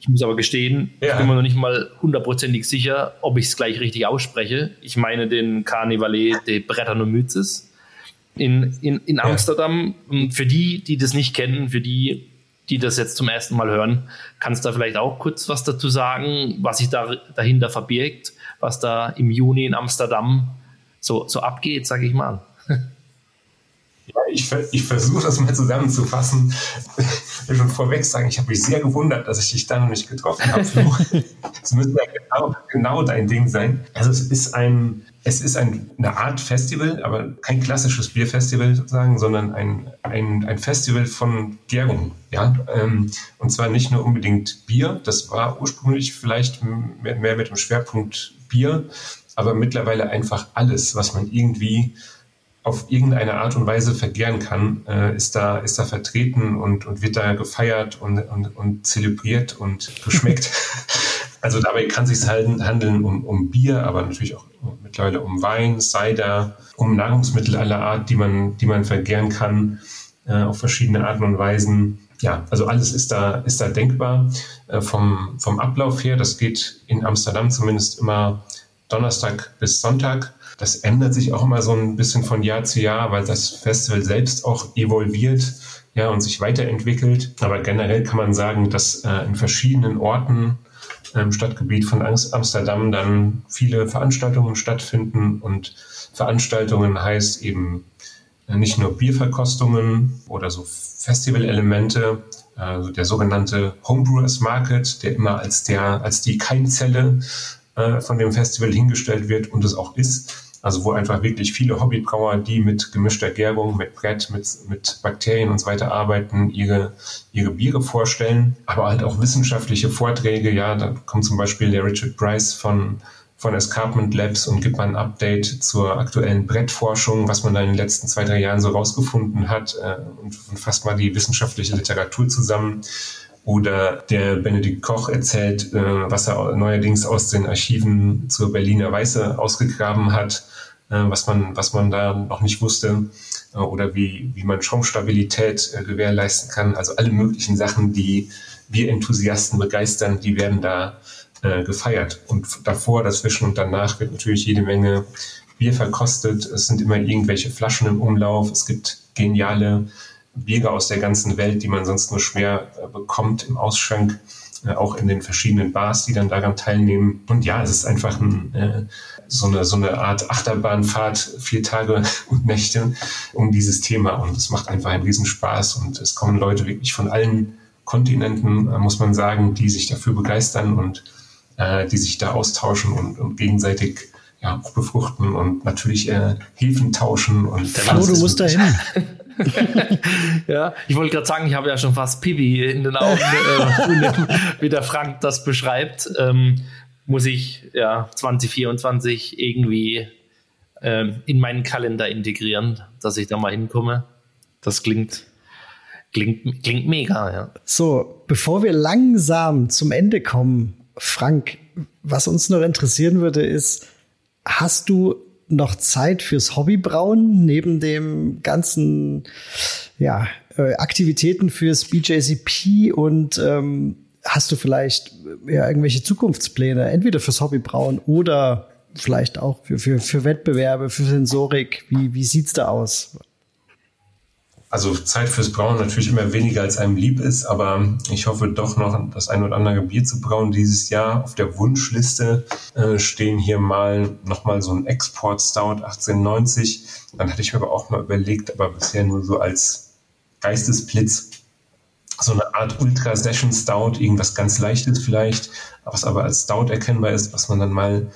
Ich muss aber gestehen, ja. ich bin mir noch nicht mal hundertprozentig sicher, ob ich es gleich richtig ausspreche. Ich meine den Carnivale de Brettanomyces in, in, in Amsterdam. Ja. Für die, die das nicht kennen, für die, die das jetzt zum ersten Mal hören, kannst du da vielleicht auch kurz was dazu sagen, was sich da dahinter verbirgt, was da im Juni in Amsterdam so, so abgeht, sage ich mal. Ja, ich, ich versuche das mal zusammenzufassen. Ich will schon vorweg sagen, ich habe mich sehr gewundert, dass ich dich da noch nicht getroffen habe. Es müsste ja genau, genau dein Ding sein. Also es ist ein, es ist ein, eine Art Festival, aber kein klassisches Bierfestival sozusagen, sondern ein, ein, ein Festival von Gärung. Ja? Ähm, und zwar nicht nur unbedingt Bier, das war ursprünglich vielleicht mehr mit dem Schwerpunkt Bier, aber mittlerweile einfach alles, was man irgendwie auf irgendeine Art und Weise vergären kann, äh, ist, da, ist da vertreten und, und wird da gefeiert und, und, und zelebriert und geschmeckt. also dabei kann es sich handeln um, um Bier, aber natürlich auch mittlerweile um Wein, Cider, um Nahrungsmittel aller Art, die man, die man vergären kann, äh, auf verschiedene Arten und Weisen. Ja, also alles ist da, ist da denkbar. Äh, vom, vom Ablauf her, das geht in Amsterdam zumindest immer Donnerstag bis Sonntag. Das ändert sich auch immer so ein bisschen von Jahr zu Jahr, weil das Festival selbst auch evolviert ja, und sich weiterentwickelt. Aber generell kann man sagen, dass äh, in verschiedenen Orten im Stadtgebiet von Amsterdam dann viele Veranstaltungen stattfinden und Veranstaltungen heißt eben äh, nicht nur Bierverkostungen oder so Festivalelemente, also der sogenannte Homebrewers Market, der immer als der als die Keimzelle äh, von dem Festival hingestellt wird und es auch ist. Also wo einfach wirklich viele Hobbybrauer, die mit gemischter Gärung, mit Brett, mit, mit Bakterien und so weiter arbeiten, ihre, ihre Biere vorstellen. Aber halt auch wissenschaftliche Vorträge. Ja, da kommt zum Beispiel der Richard Price von, von Escarpment Labs und gibt mal ein Update zur aktuellen Brettforschung, was man da in den letzten zwei, drei Jahren so rausgefunden hat äh, und, und fasst mal die wissenschaftliche Literatur zusammen. Oder der Benedikt Koch erzählt, äh, was er neuerdings aus den Archiven zur Berliner Weiße ausgegraben hat, äh, was, man, was man da noch nicht wusste. Äh, oder wie, wie man Schaumstabilität äh, gewährleisten kann. Also alle möglichen Sachen, die wir Enthusiasten begeistern, die werden da gefeiert. Und davor, dazwischen und danach wird natürlich jede Menge Bier verkostet. Es sind immer irgendwelche Flaschen im Umlauf. Es gibt geniale Biere aus der ganzen Welt, die man sonst nur schwer äh, bekommt im Ausschank, äh, auch in den verschiedenen Bars, die dann daran teilnehmen. Und ja, es ist einfach ein, äh, so, eine, so eine Art Achterbahnfahrt, vier Tage und Nächte um dieses Thema. Und es macht einfach einen Riesenspaß. Und es kommen Leute wirklich von allen Kontinenten, muss man sagen, die sich dafür begeistern und die sich da austauschen und, und gegenseitig ja, auch befruchten und natürlich äh, Hilfen tauschen. Und Flo, du musst da hin. ja, ich wollte gerade sagen, ich habe ja schon fast Pipi in den Augen, äh, wie der Frank das beschreibt. Ähm, muss ich ja 2024 irgendwie ähm, in meinen Kalender integrieren, dass ich da mal hinkomme. Das klingt, klingt, klingt mega, ja. So, bevor wir langsam zum Ende kommen, Frank, was uns noch interessieren würde, ist, hast du noch Zeit fürs Hobbybrauen neben dem ganzen ja, äh, Aktivitäten fürs BJCP und ähm, hast du vielleicht ja, irgendwelche Zukunftspläne, entweder fürs Hobbybrauen oder vielleicht auch für, für, für Wettbewerbe, für Sensorik? Wie, wie sieht's da aus? Also Zeit fürs Brauen natürlich immer weniger als einem lieb ist, aber ich hoffe doch noch das ein oder andere Bier zu brauen dieses Jahr. Auf der Wunschliste äh, stehen hier mal nochmal so ein Export Stout 1890. Dann hatte ich mir aber auch mal überlegt, aber bisher nur so als Geistesblitz so eine Art Ultra Session Stout, irgendwas ganz Leichtes vielleicht, was aber als Stout erkennbar ist, was man dann mal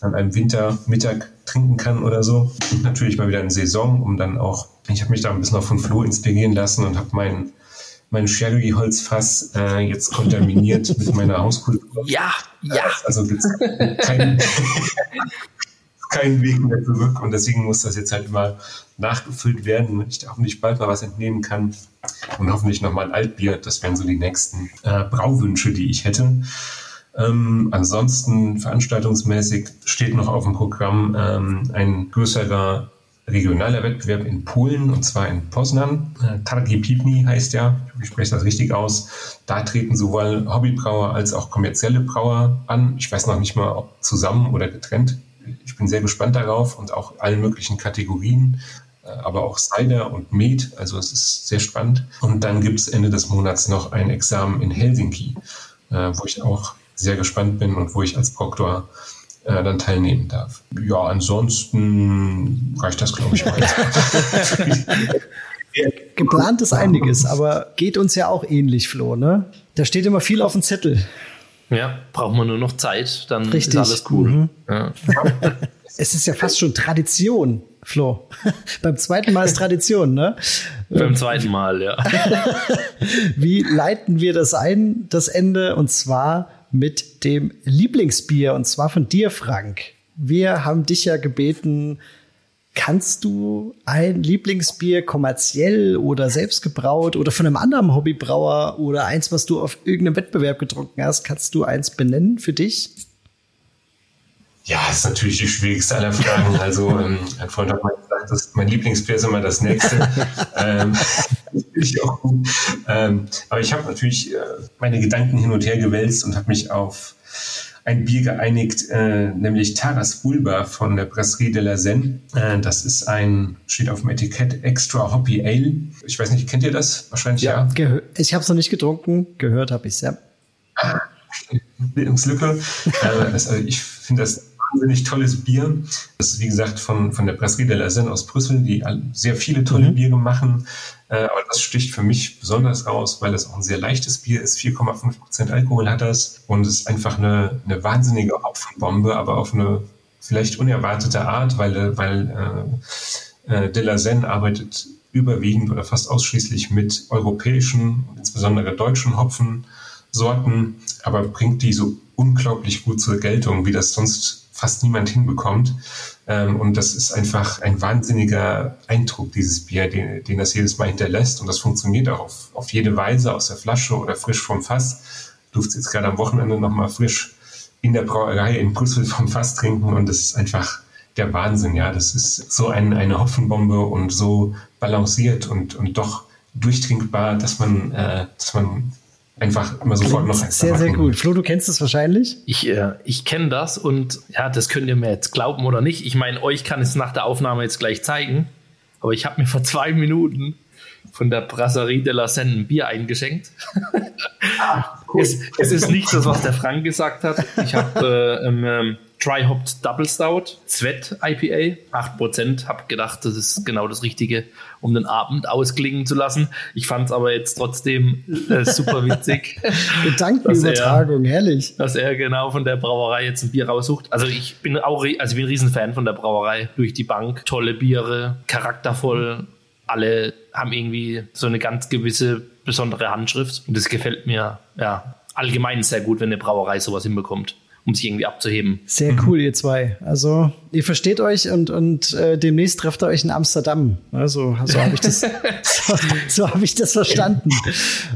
an einem Wintermittag trinken kann oder so. Und natürlich mal wieder in Saison, um dann auch, ich habe mich da ein bisschen auch von Flo inspirieren lassen und habe mein, mein Sherry-Holzfass äh, jetzt kontaminiert mit meiner Hauskultur. Ja, ja. Also gibt's keinen kein Weg mehr zurück und deswegen muss das jetzt halt immer nachgefüllt werden, damit ich da hoffentlich bald mal was entnehmen kann und hoffentlich nochmal ein Altbier. Das wären so die nächsten äh, Brauwünsche, die ich hätte. Ähm, ansonsten veranstaltungsmäßig steht noch auf dem Programm ähm, ein größerer regionaler Wettbewerb in Polen und zwar in Poznan. Äh, Targi Pipni heißt ja, ich spreche das richtig aus. Da treten sowohl Hobbybrauer als auch kommerzielle Brauer an. Ich weiß noch nicht mal, ob zusammen oder getrennt. Ich bin sehr gespannt darauf und auch allen möglichen Kategorien äh, aber auch Cider und Met. Also es ist sehr spannend. Und dann gibt es Ende des Monats noch ein Examen in Helsinki, äh, wo ich auch sehr gespannt bin und wo ich als Proktor äh, dann teilnehmen darf. Ja, ansonsten reicht das, glaube ich, Geplant ist einiges, aber geht uns ja auch ähnlich, Flo, ne? Da steht immer viel auf dem Zettel. Ja, braucht man nur noch Zeit, dann Richtig. ist alles cool. Mhm. Ja. Es ist ja fast schon Tradition, Flo. Beim zweiten Mal ist Tradition, ne? Beim zweiten Mal, ja. Wie leiten wir das ein, das Ende? Und zwar mit dem Lieblingsbier und zwar von dir, Frank. Wir haben dich ja gebeten, kannst du ein Lieblingsbier kommerziell oder selbst gebraut oder von einem anderen Hobbybrauer oder eins, was du auf irgendeinem Wettbewerb getrunken hast, kannst du eins benennen für dich? Ja, das ist natürlich die schwierigste aller Fragen. Also ähm, ein Freund hat mal gesagt, dass mein Lieblingsbier ist immer das nächste. ähm, ich auch gut. Ähm, aber ich habe natürlich äh, meine Gedanken hin und her gewälzt und habe mich auf ein Bier geeinigt, äh, nämlich Taras Bulba von der Brasserie de la Seine. Äh, das ist ein, steht auf dem Etikett, Extra Hoppy Ale. Ich weiß nicht, kennt ihr das? Wahrscheinlich ja. ja. Ich habe es noch nicht getrunken, gehört habe ich es, ja. Bildungslücke. äh, also ich finde das wahnsinnig tolles Bier. Das ist, wie gesagt, von, von der Brasserie de la Seine aus Brüssel, die sehr viele tolle mhm. Biere machen. Äh, aber das sticht für mich besonders raus, weil es auch ein sehr leichtes Bier ist. 4,5 Prozent Alkohol hat das. Und es ist einfach eine, eine wahnsinnige Hopfenbombe, aber auf eine vielleicht unerwartete Art, weil, weil äh, äh, de la Seine arbeitet überwiegend oder fast ausschließlich mit europäischen, insbesondere deutschen Hopfensorten, aber bringt die so unglaublich gut zur Geltung, wie das sonst fast niemand hinbekommt. Ähm, und das ist einfach ein wahnsinniger Eindruck, dieses Bier, den, den das jedes Mal hinterlässt. Und das funktioniert auch auf, auf jede Weise, aus der Flasche oder frisch vom Fass. Du durfte jetzt gerade am Wochenende nochmal frisch in der Brauerei in Brüssel vom Fass trinken und das ist einfach der Wahnsinn, ja. Das ist so ein, eine Hopfenbombe und so balanciert und, und doch durchtrinkbar, dass man, äh, dass man einfach immer sofort noch eins Sehr, sehr gut. Flo, du kennst es wahrscheinlich? Ich, äh, ich kenne das und ja, das könnt ihr mir jetzt glauben oder nicht. Ich meine, euch kann es nach der Aufnahme jetzt gleich zeigen, aber ich habe mir vor zwei Minuten von der Brasserie de la Seine ein Bier eingeschenkt. Ah, cool. es, es, ist nicht das, was der Frank gesagt hat. Ich habe äh, ähm, Dry Hopped Double Stout, Zwett IPA, 8%. Hab gedacht, das ist genau das Richtige, um den Abend ausklingen zu lassen. Ich fand es aber jetzt trotzdem äh, super witzig. Gedankenübertragung, herrlich. Dass er genau von der Brauerei jetzt ein Bier raussucht. Also ich bin auch, also ich bin ein Riesenfan von der Brauerei durch die Bank. Tolle Biere, charaktervoll, alle haben irgendwie so eine ganz gewisse besondere Handschrift. Und das gefällt mir ja allgemein sehr gut, wenn eine Brauerei sowas hinbekommt um sich irgendwie abzuheben. Sehr cool, ihr zwei. Also ihr versteht euch und, und äh, demnächst trefft ihr euch in Amsterdam. Also so habe ich das, so, so habe ich das verstanden.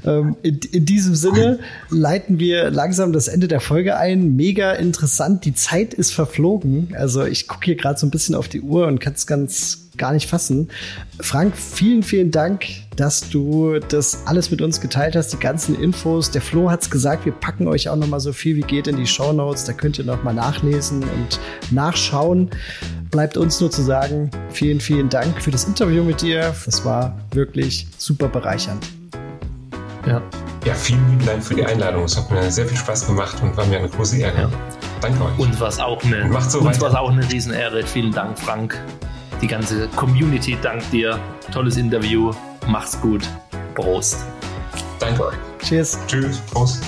Ähm, in, in diesem Sinne leiten wir langsam das Ende der Folge ein. Mega interessant. Die Zeit ist verflogen. Also ich gucke hier gerade so ein bisschen auf die Uhr und kann es ganz gar nicht fassen. Frank, vielen, vielen Dank, dass du das alles mit uns geteilt hast, die ganzen Infos. Der Flo hat es gesagt, wir packen euch auch noch mal so viel wie geht in die Show Notes. Da könnt ihr noch mal nachlesen und nachschauen. Bleibt uns nur zu sagen, vielen, vielen Dank für das Interview mit dir. Das war wirklich super bereichernd. Ja. Ja, vielen lieben Dank für die Einladung. Es hat mir sehr viel Spaß gemacht und war mir eine große Ehre. Ja. Danke euch. Und was auch eine, Macht so uns auch eine Riesenehre. Vielen Dank, Frank. Die ganze Community dankt dir. Tolles Interview. Mach's gut. Prost. Danke euch. Cheers. Tschüss. Prost.